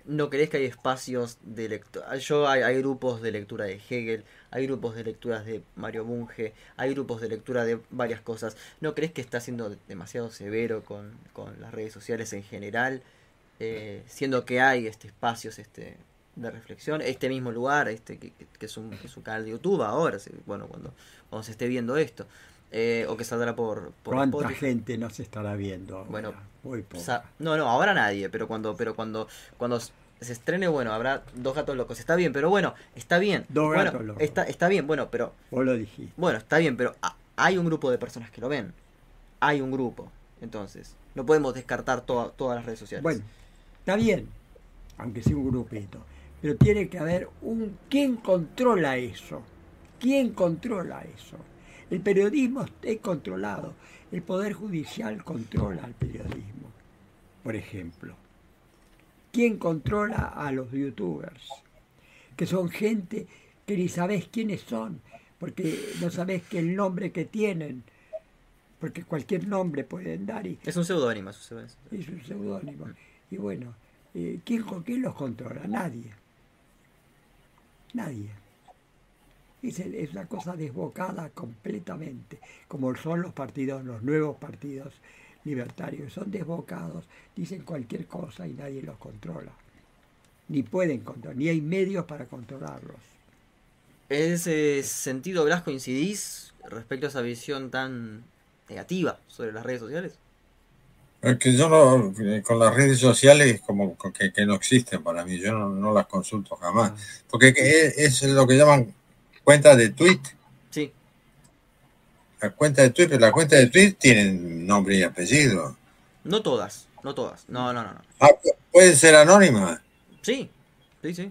¿No crees que hay espacios de lectura? Yo hay, hay, grupos de lectura de Hegel, hay grupos de lecturas de Mario Bunge, hay grupos de lectura de varias cosas. ¿No crees que está siendo demasiado severo con, con las redes sociales en general? eh, siendo que hay este espacios este de reflexión, este mismo lugar, este que, que es, un, que es un canal de YouTube ahora, sí, bueno, cuando, cuando se esté viendo esto, eh, o que saldrá por, por ¿Cuánta Spotify. gente nos estará viendo? ahora? Bueno, muy poca. No, no, ahora nadie, pero cuando, pero cuando, cuando se estrene, bueno, habrá dos gatos locos. Está bien, pero bueno, está bien. Dos bueno, gatos locos. Está, está bien, bueno, pero, Vos lo dijiste. bueno, está bien, pero ha- hay un grupo de personas que lo ven. Hay un grupo. Entonces, no podemos descartar toda- todas las redes sociales. Bueno, está bien, aunque sea un grupito, pero tiene que haber un... ¿Quién controla eso? ¿Quién controla eso? El periodismo es controlado, el Poder Judicial controla al periodismo, por ejemplo. ¿Quién controla a los youtubers? Que son gente que ni sabés quiénes son, porque no sabés que el nombre que tienen, porque cualquier nombre pueden dar y, Es un seudónimo, es un seudónimo. es un seudónimo. Y bueno, eh, ¿quién, quién los controla? Nadie. Nadie. Es, una cosa desbocada completamente, como son los partidos, los nuevos partidos libertarios. Son desbocados, dicen cualquier cosa y nadie los controla. Ni pueden controlar, ni hay medios para controlarlos. En ese sentido, Blas, coincidís respecto a esa visión tan negativa sobre las redes sociales. Es que yo no, eh, con las redes sociales como que, que no existen para mí, yo no, no las consulto jamás. Porque que es, es lo que llaman cuentas de tweet. Sí, La cuenta de tweet, la cuenta de tweet tienen nombre y apellido. no todas, no todas. No, no, no, no. Ah, pu- pueden ser anónimas. Sí, sí, sí.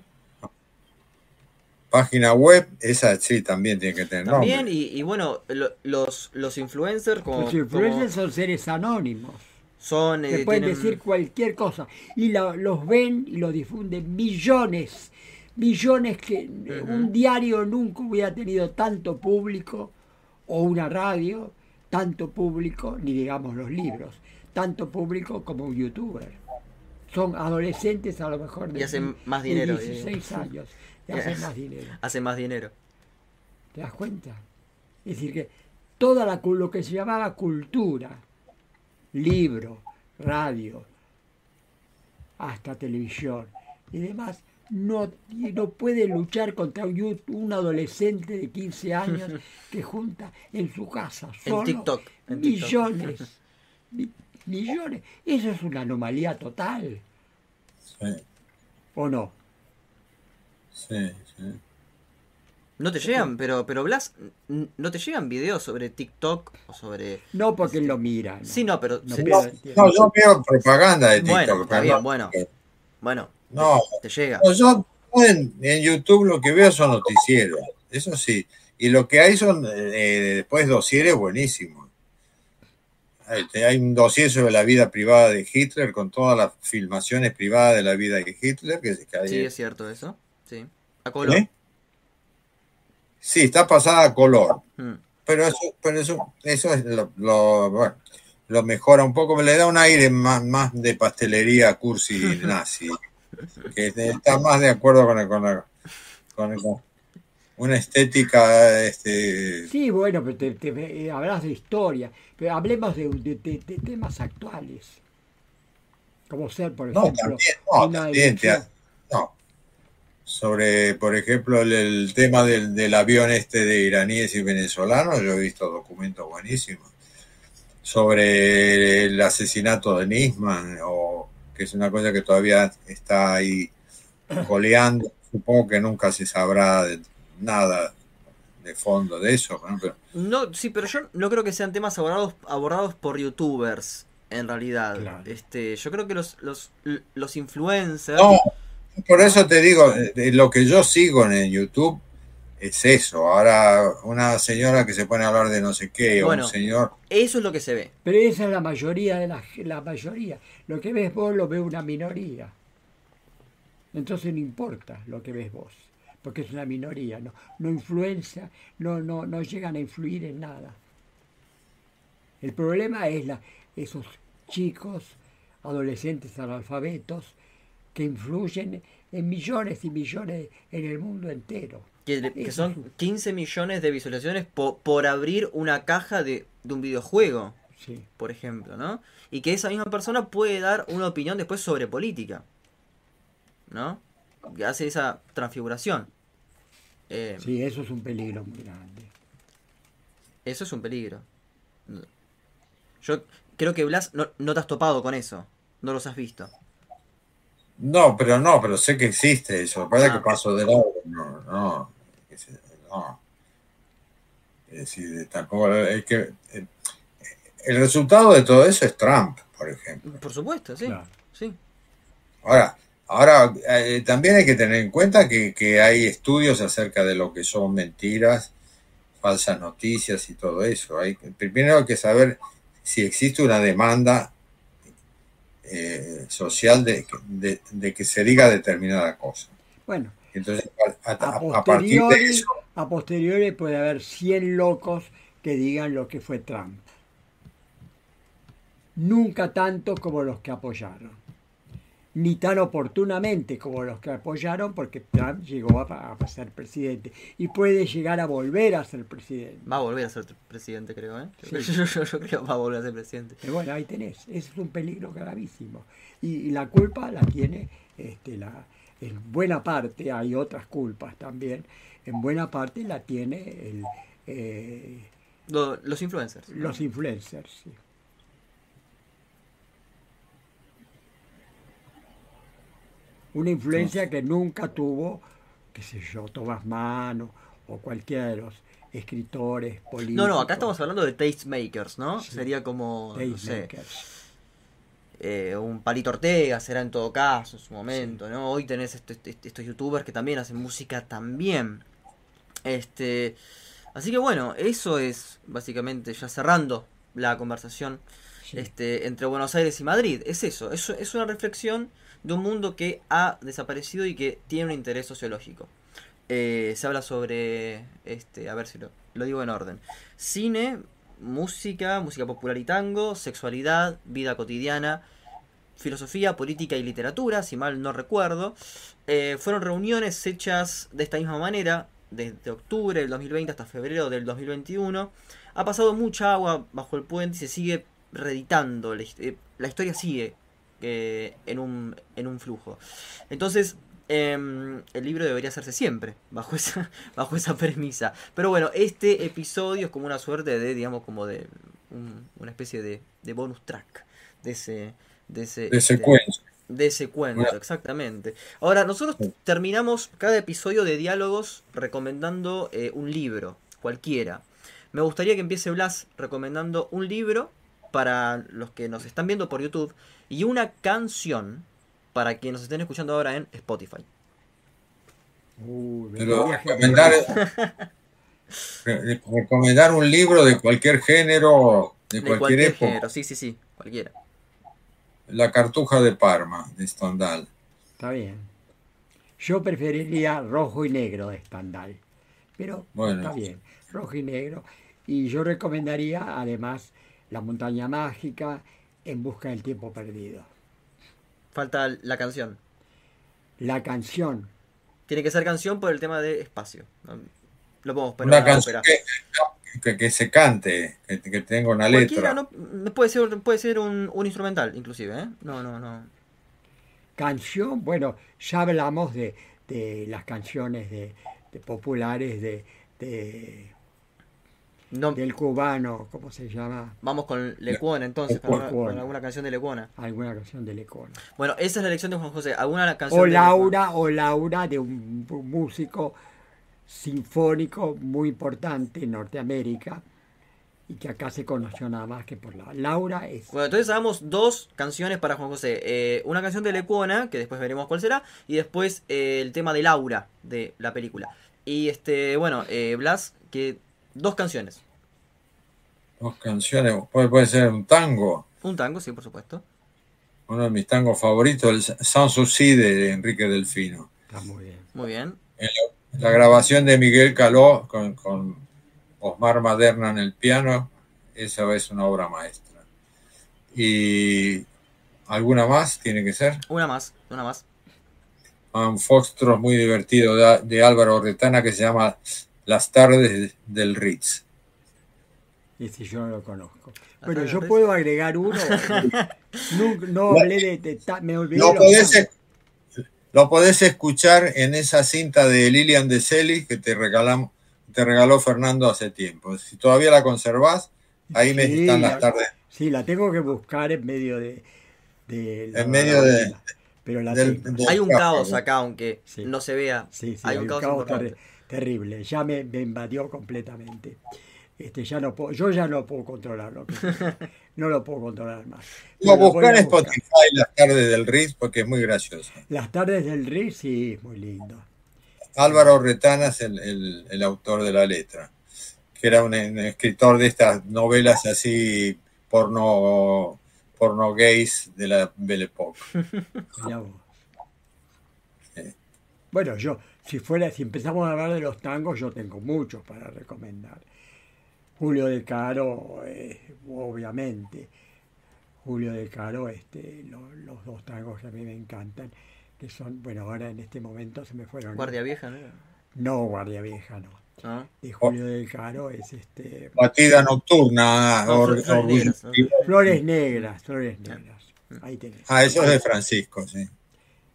Página web, esa sí también tiene que tener También, nombre. y, y bueno, lo- los, los influencers como, Los influencers como son seres anónimos. Son... que eh, pueden tienen- decir cualquier cosa y la- los ven y los difunden millones, millones que eh, un diario nunca hubiera tenido tanto público o una radio, tanto público, ni digamos los libros, tanto público como un youtuber. Son adolescentes a lo mejor de, Y hacen más de dinero, 16 años y hacen más dinero. hace más dinero. ¿Te das cuenta? Es decir, que toda la, lo que se llamaba cultura, libro, radio, hasta televisión y demás, no, no puede luchar contra un, adolescente de 15 años que junta en su casa En solo TikTok, en TikTok. millones, mi- millones. Eso es una anomalía total, Sí, ¿o no? sí, sí. No te llegan, pero, pero Blas, ¿no te llegan videos sobre TikTok o sobre... No porque él lo mira. ¿no? Sí, no, pero... No se- No, no, yo veo propaganda de TikTok. Bueno, está bien, no- bueno. Bueno, No, te llega. no, yo en, en YouTube lo que veo son noticieros, eso sí. Y lo que hay son eh, después dosieres buenísimos. Hay, hay un dossier sobre la vida privada de Hitler con todas las filmaciones privadas de la vida de Hitler. Que, que hay- Sí, es cierto eso. Sí. A color. ¿Eh? Sí, está pasada a color. Mm. Pero eso, pero eso, eso es lo, lo, bueno, lo mejora un poco, le da un aire más, más de pastelería cursi nazi, que está más de acuerdo con, con, la- con- con una estética este, Sí, bueno, pero te, te- eh, hablas de historia, pero hablemos de, de- de- de temas actuales. Como ser, por No, ejemplo, también, no, una también, te ha- no. Sobre, por ejemplo, el, el tema del, del avión este de iraníes y venezolanos, yo he visto documentos buenísimos. Sobre el asesinato de Nisman, o que es una cosa que todavía está ahí coleando. Supongo que nunca se sabrá de nada de fondo de eso, ¿no? Pero- No, sí, pero yo no creo que sean temas abordados, abordados por youtubers, en realidad. Claro. Este, yo creo que los, los, los influencers... No, por eso te digo, eh, lo que yo sigo en el YouTube es eso. Ahora, una señora que se pone a hablar de no sé qué, o un señor. Eso es lo que se ve. Pero esa es la mayoría de la, la mayoría. Lo que ves vos lo ve una minoría. Entonces no importa lo que ves vos, porque es una minoría, no, no influencia, no, no, no llegan a influir en nada. El problema es la, esos chicos, adolescentes analfabetos, que influyen en millones y millones en el mundo entero. Que, son es- 15 millones de visualizaciones po- por abrir una caja de, de un videojuego. Sí. por ejemplo, ¿no? Y que esa misma persona puede dar una opinión después sobre política, ¿no? Que hace esa transfiguración. Eh, Sí, eso es un peligro muy grande. Eso es un peligro. Yo creo que Blas no, no te has topado con eso, no los has visto. No, pero no, pero sé que existe eso. Es Ah. que paso de lado. No, no. no. Es decir, tampoco es que eh, el resultado de todo eso es Trump, por ejemplo. Por supuesto, sí. Claro. Sí. Ahora, ahora eh, también hay que tener en cuenta que, que hay estudios acerca de lo que son mentiras, falsas noticias y todo eso. Hay, primero hay que saber si existe una demanda eh, social de, de- de que se diga determinada cosa. Bueno, Entonces, a, a- a a partir de eso, a posteriori puede haber 100 locos que digan lo que fue Trump. Nunca tanto como los que apoyaron. Ni tan oportunamente como los que apoyaron porque Trump llegó a, a ser presidente. Y puede llegar a volver a ser presidente. Va a volver a ser presidente, creo, ¿eh? Sí. Yo, yo- yo creo que va a volver a ser presidente. Pero bueno, ahí tenés. Eso es un peligro gravísimo. Y, y la culpa la tiene este, la, en buena parte, hay otras culpas también, en buena parte la tiene el, eh, Lo- los influencers. los influencers. sí. Una influencia que nunca tuvo, qué sé yo, Tomás Mano o cualquiera de los escritores políticos. No, no, acá estamos hablando de tastemakers, ¿no? Sí. Sería como, no sé, eh, un Palito Ortega será en todo caso, en su momento, ¿no? Hoy tenés este- este- estos youtubers que también hacen música también. Este, así que bueno, eso es básicamente ya cerrando la conversación Sí. este, entre Buenos Aires y Madrid. Es eso, es, es una reflexión de un mundo que ha desaparecido y que tiene un interés sociológico. Eh, se habla sobre, este, a ver si lo, digo en orden, cine, música, música popular y tango, sexualidad, vida cotidiana, filosofía, política y literatura, si mal no recuerdo. Eh, fueron reuniones hechas de esta misma manera, desde octubre del 2020 hasta febrero del 2021. Ha pasado mucha agua bajo el puente y se sigue reeditando. La, eh, la historia sigue eh, en, un, en un flujo. Entonces, em, el libro debería hacerse siempre, bajo esa, bajo esa premisa. Pero bueno, este episodio es como una suerte de, digamos, como de un- una especie de, de bonus track de ese... De ese, de secuencia. de ese cuento, exactamente. Ahora, nosotros terminamos cada episodio de diálogos recomendando eh, un libro, cualquiera. Me gustaría que empiece Blas recomendando un libro para los que nos están viendo por YouTube y una canción para quienes nos estén escuchando ahora en Spotify. Me Pero recomendar, recomendar un libro de cualquier género, de De cualquier, cualquier época. género, sí, sí, sí, cualquiera. La Cartuja de Parma, de Stendhal. Está bien. Yo preferiría rojo y negro de Stendhal. Pero Bueno. está bien, rojo y negro. Y yo recomendaría además La montaña mágica en busca del tiempo perdido. Falta la canción. La canción, Tiene que ser canción por el tema de espacio. Lo podemos poner Una en la canción ópera. que, que- que se cante, que, que tenga una Cualquiera, letra. no, puede ser, puede ser un, un instrumental, inclusive, ¿eh? No, no, no. canción, bueno, ya hablamos de, de las canciones de, de populares de, de- No, del cubano, ¿cómo se llama? Vamos con Lecuona entonces, con, Lecuona. alguna- con alguna canción de Lecuona. Alguna canción de Lecona. Bueno, esa es la elección de Juan José. ¿Alguna canción O de Lecuona? Laura, o Laura de un músico sinfónico muy importante en Norteamérica y que acá se conoció nada más que por la Laura es Bueno, entonces hagamos dos canciones para Juan José. Eh, una canción de Lecuona, que después veremos cuál será, y después eh, el tema de Laura de la película. Y este, bueno, eh, Blas, que dos canciones. Dos canciones, puede, puede ser un tango. Un tango, sí, por supuesto. Uno de mis tangos favoritos, el Sans Souci de Enrique Delfino. está muy bien. Muy bien. La grabación de Miguel Caló con, con Osmar Maderna en el piano, esa es una obra maestra. Y alguna más tiene que ser. Una más, una más. Un foxtrot muy divertido de, de Álvaro Retana que se llama Las tardes del Ritz. Ese yo no lo conozco. Bueno, yo puedo agregar uno. no, no hablé de, de ta- me olvidé Lo podés, lo podés escuchar en esa cinta de Lilian de Celi que te, regalamos, te regaló Fernando hace tiempo. Si todavía la conservás, ahí me están la- las tardes. Sí, la tengo que buscar en medio de. de la En medio de- Pero la del- Hay un caos acá, aunque Sí. no se vea. Sí, sí, hay un caos importante. terri- terrible. Ya me, me invadió completamente. Este, ya no puedo, yo ya no puedo controlarlo. No lo puedo controlar más. Lo buscá voy en buscar. Spotify las tardes del Ritz porque es muy gracioso. Las tardes del Riz, sí, es muy lindo. Álvaro Retana es el, el- el autor de la letra, que era un, un escritor de estas novelas así porno, porno gays de la Belle Époque. Sí. Bueno, yo, si fuera, si empezamos a hablar de los tangos, yo tengo muchos para recomendar. Julio de Caro, eh, obviamente. Julio de Caro, este, lo- los dos tangos que a mí me encantan, que son, bueno, ahora en este momento se me fueron. Guardia Vieja, ¿no? No, Guardia Vieja, no. Ah. De Julio de Caro es este. Batida nocturna. No, or- Flores Negras. Flores Negras, Flores Negras. Ahí tenés. Ah, eso es de Francisco, sí.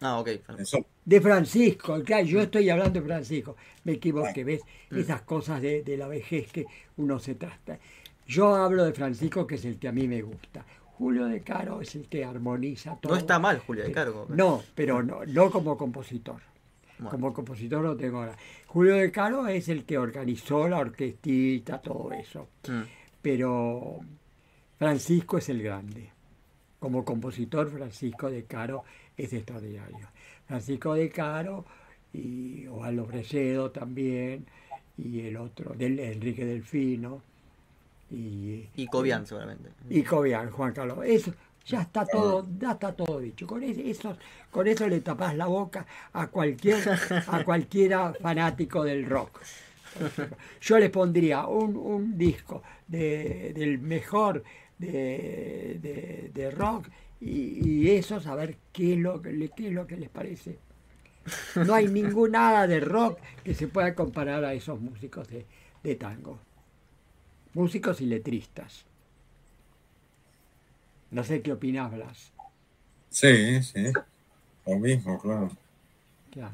Ah, ok. Eso, De Francisco, claro, yo estoy hablando de Francisco, me equivoqué, ¿ves? Esas cosas de, de la vejez que uno se trata. Yo hablo de Francisco, que es el que a mí me gusta. Julio de Caro es el que armoniza todo. No está mal Julia de Caro. No, pero no, no como compositor. Bueno. Como compositor no tengo nada. Julio de Caro es el que organizó la orquestita, todo eso. Mm. Pero Francisco es el grande. Como compositor, Francisco de Caro es extraordinario. Francisco de Caro y Osvaldo Fresedo también, y el otro, del, Enrique Delfino, y, Y Cobian, seguramente. y Cobian, Juan Carlos. Eso, ya está todo, ya está todo dicho. Con es- eso, con eso le tapas la boca a cualquier, a cualquiera fanático del rock. Yo les pondría un, un disco de- del mejor de, de- de rock y, y eso saber qué es, lo que, le- qué es lo que les parece. No hay ningún nada de rock que se pueda comparar a esos músicos de, de tango. Músicos y letristas. No sé qué opinas, Blas. sí, sí. Lo mismo, claro. Claro.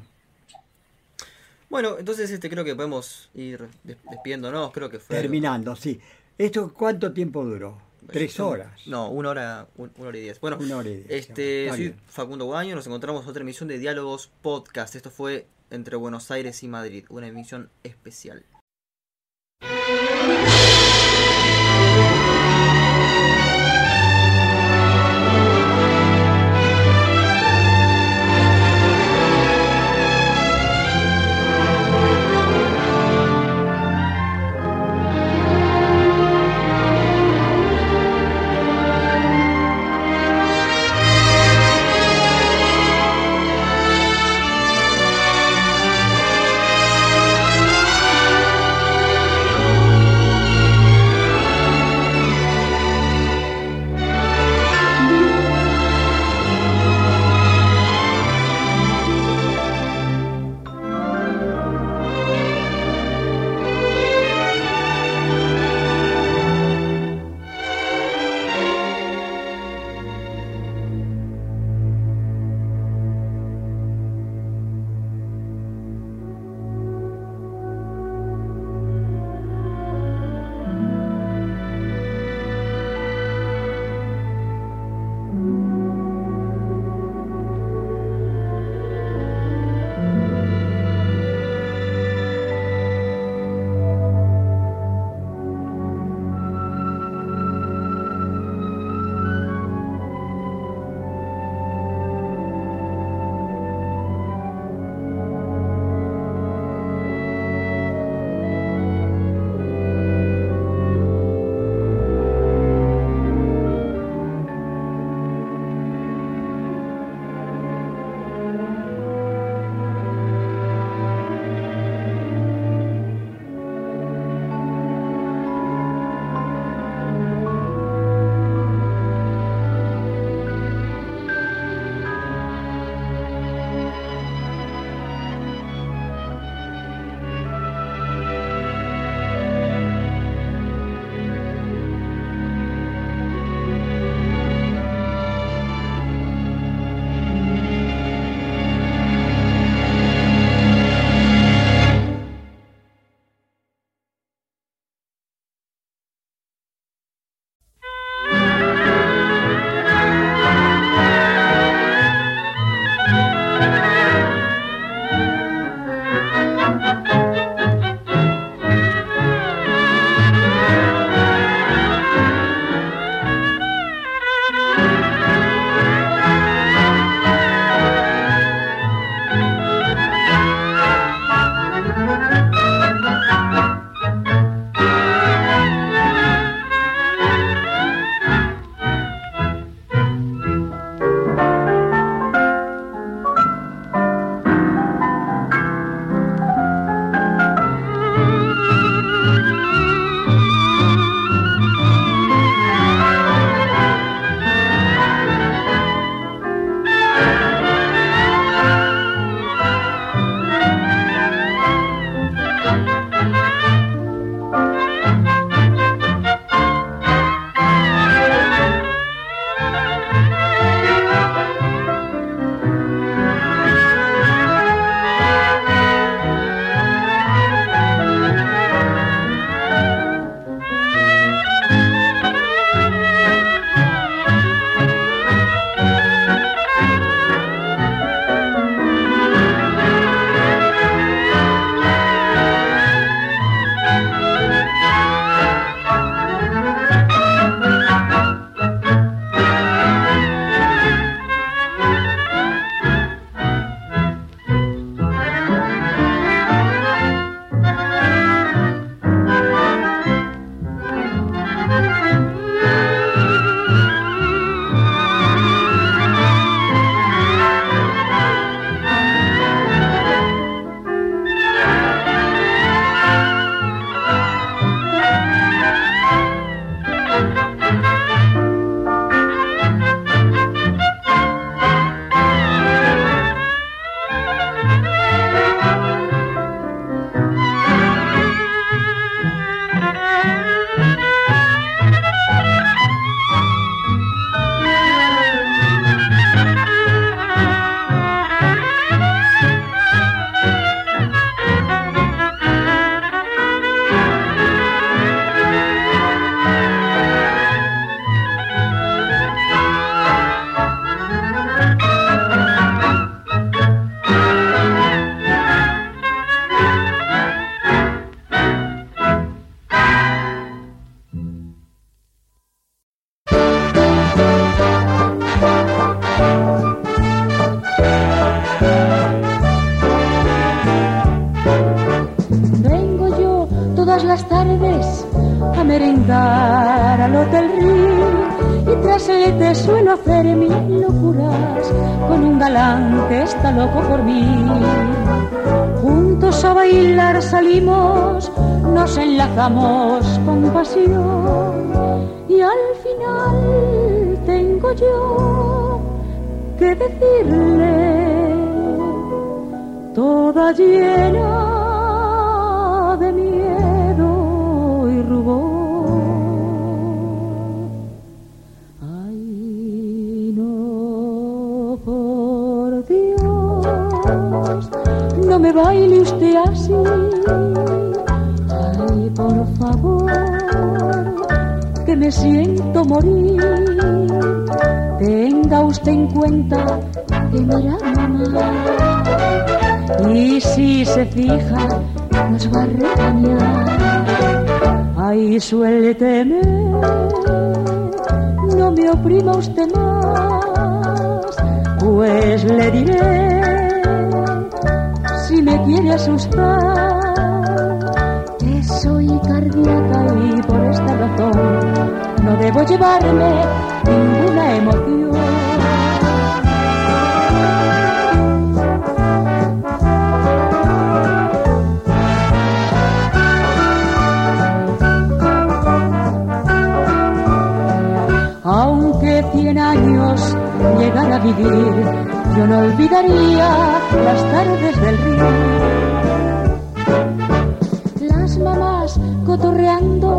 Bueno, entonces este creo que podemos ir des- despidiéndonos. Creo que fue. Terminando, sí. ¿Esto cuánto tiempo duró? ¿Tres horas? No, una hora, un- una hora y diez. Bueno, Una hora y diez, este, soy bien. Facundo Guaño, nos encontramos en otra emisión de Diálogos Podcast. Esto fue entre Buenos Aires y Madrid, una emisión especial. Tengo yo que decirle toda llena de miedo y rubor. Ay, no, por Dios, no me baile usted así. Que me siento morir. Tenga usted en cuenta que mira mamá. Y si se fija, nos va a regañar. Ay, suélteme, no me oprima usted más, pues le diré si me quiere asustar soy cardíaca y por esta razón no debo llevarme ninguna emoción. Aunque cien años llegara a vivir, yo no olvidaría las tardes del río. Cotorreando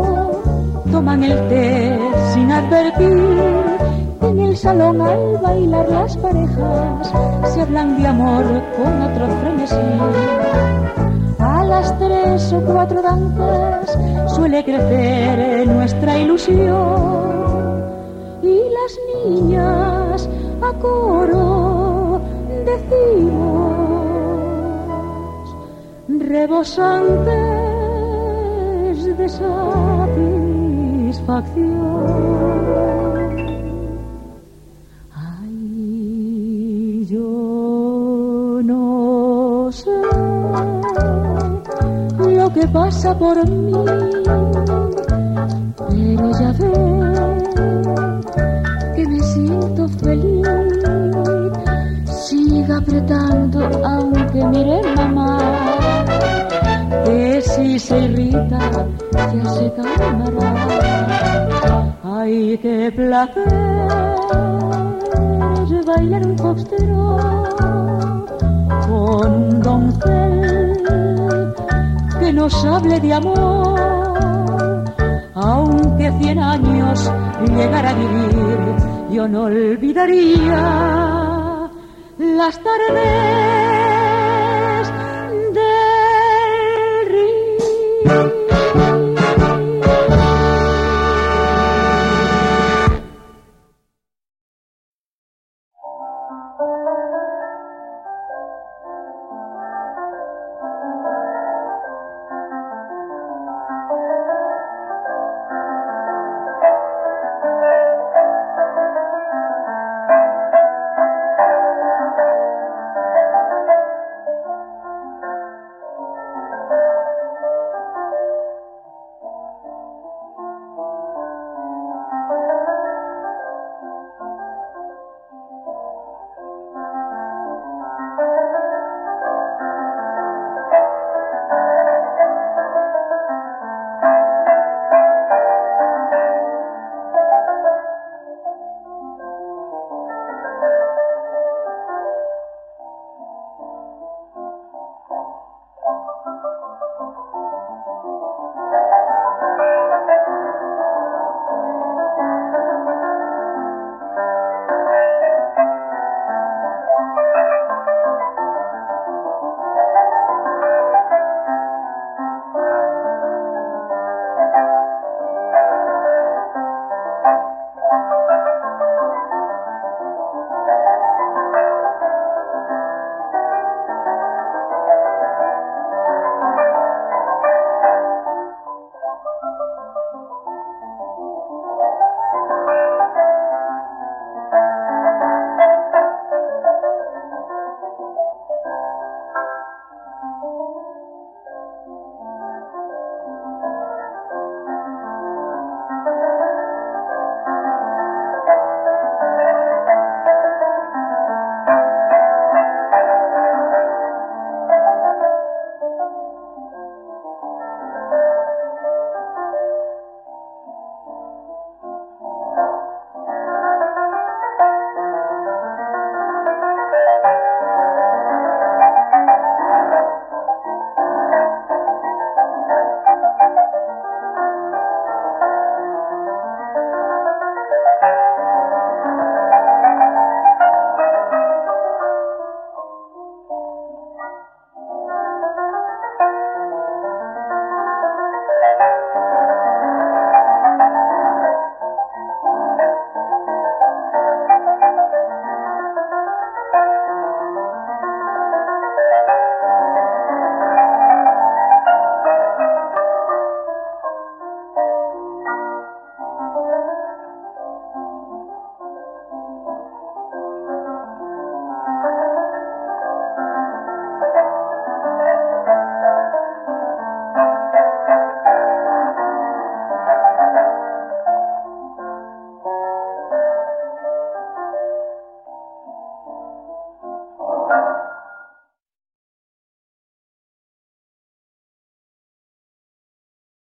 toman el té sin advertir. En el salón al bailar las parejas se hablan de amor con otro frenesí. A las tres o cuatro danzas suele crecer nuestra ilusión y las niñas a coro decimos rebosantes satisfacción. Ay, yo no sé lo que pasa por mí, pero ya ves que me siento feliz. Siga apretando aunque mire mamá, que si se irrita ya se calmará. Ay, qué placer bailar un foxtrot con doncel que nos hable de amor aunque cien años llegara a vivir, yo no olvidaría las tardes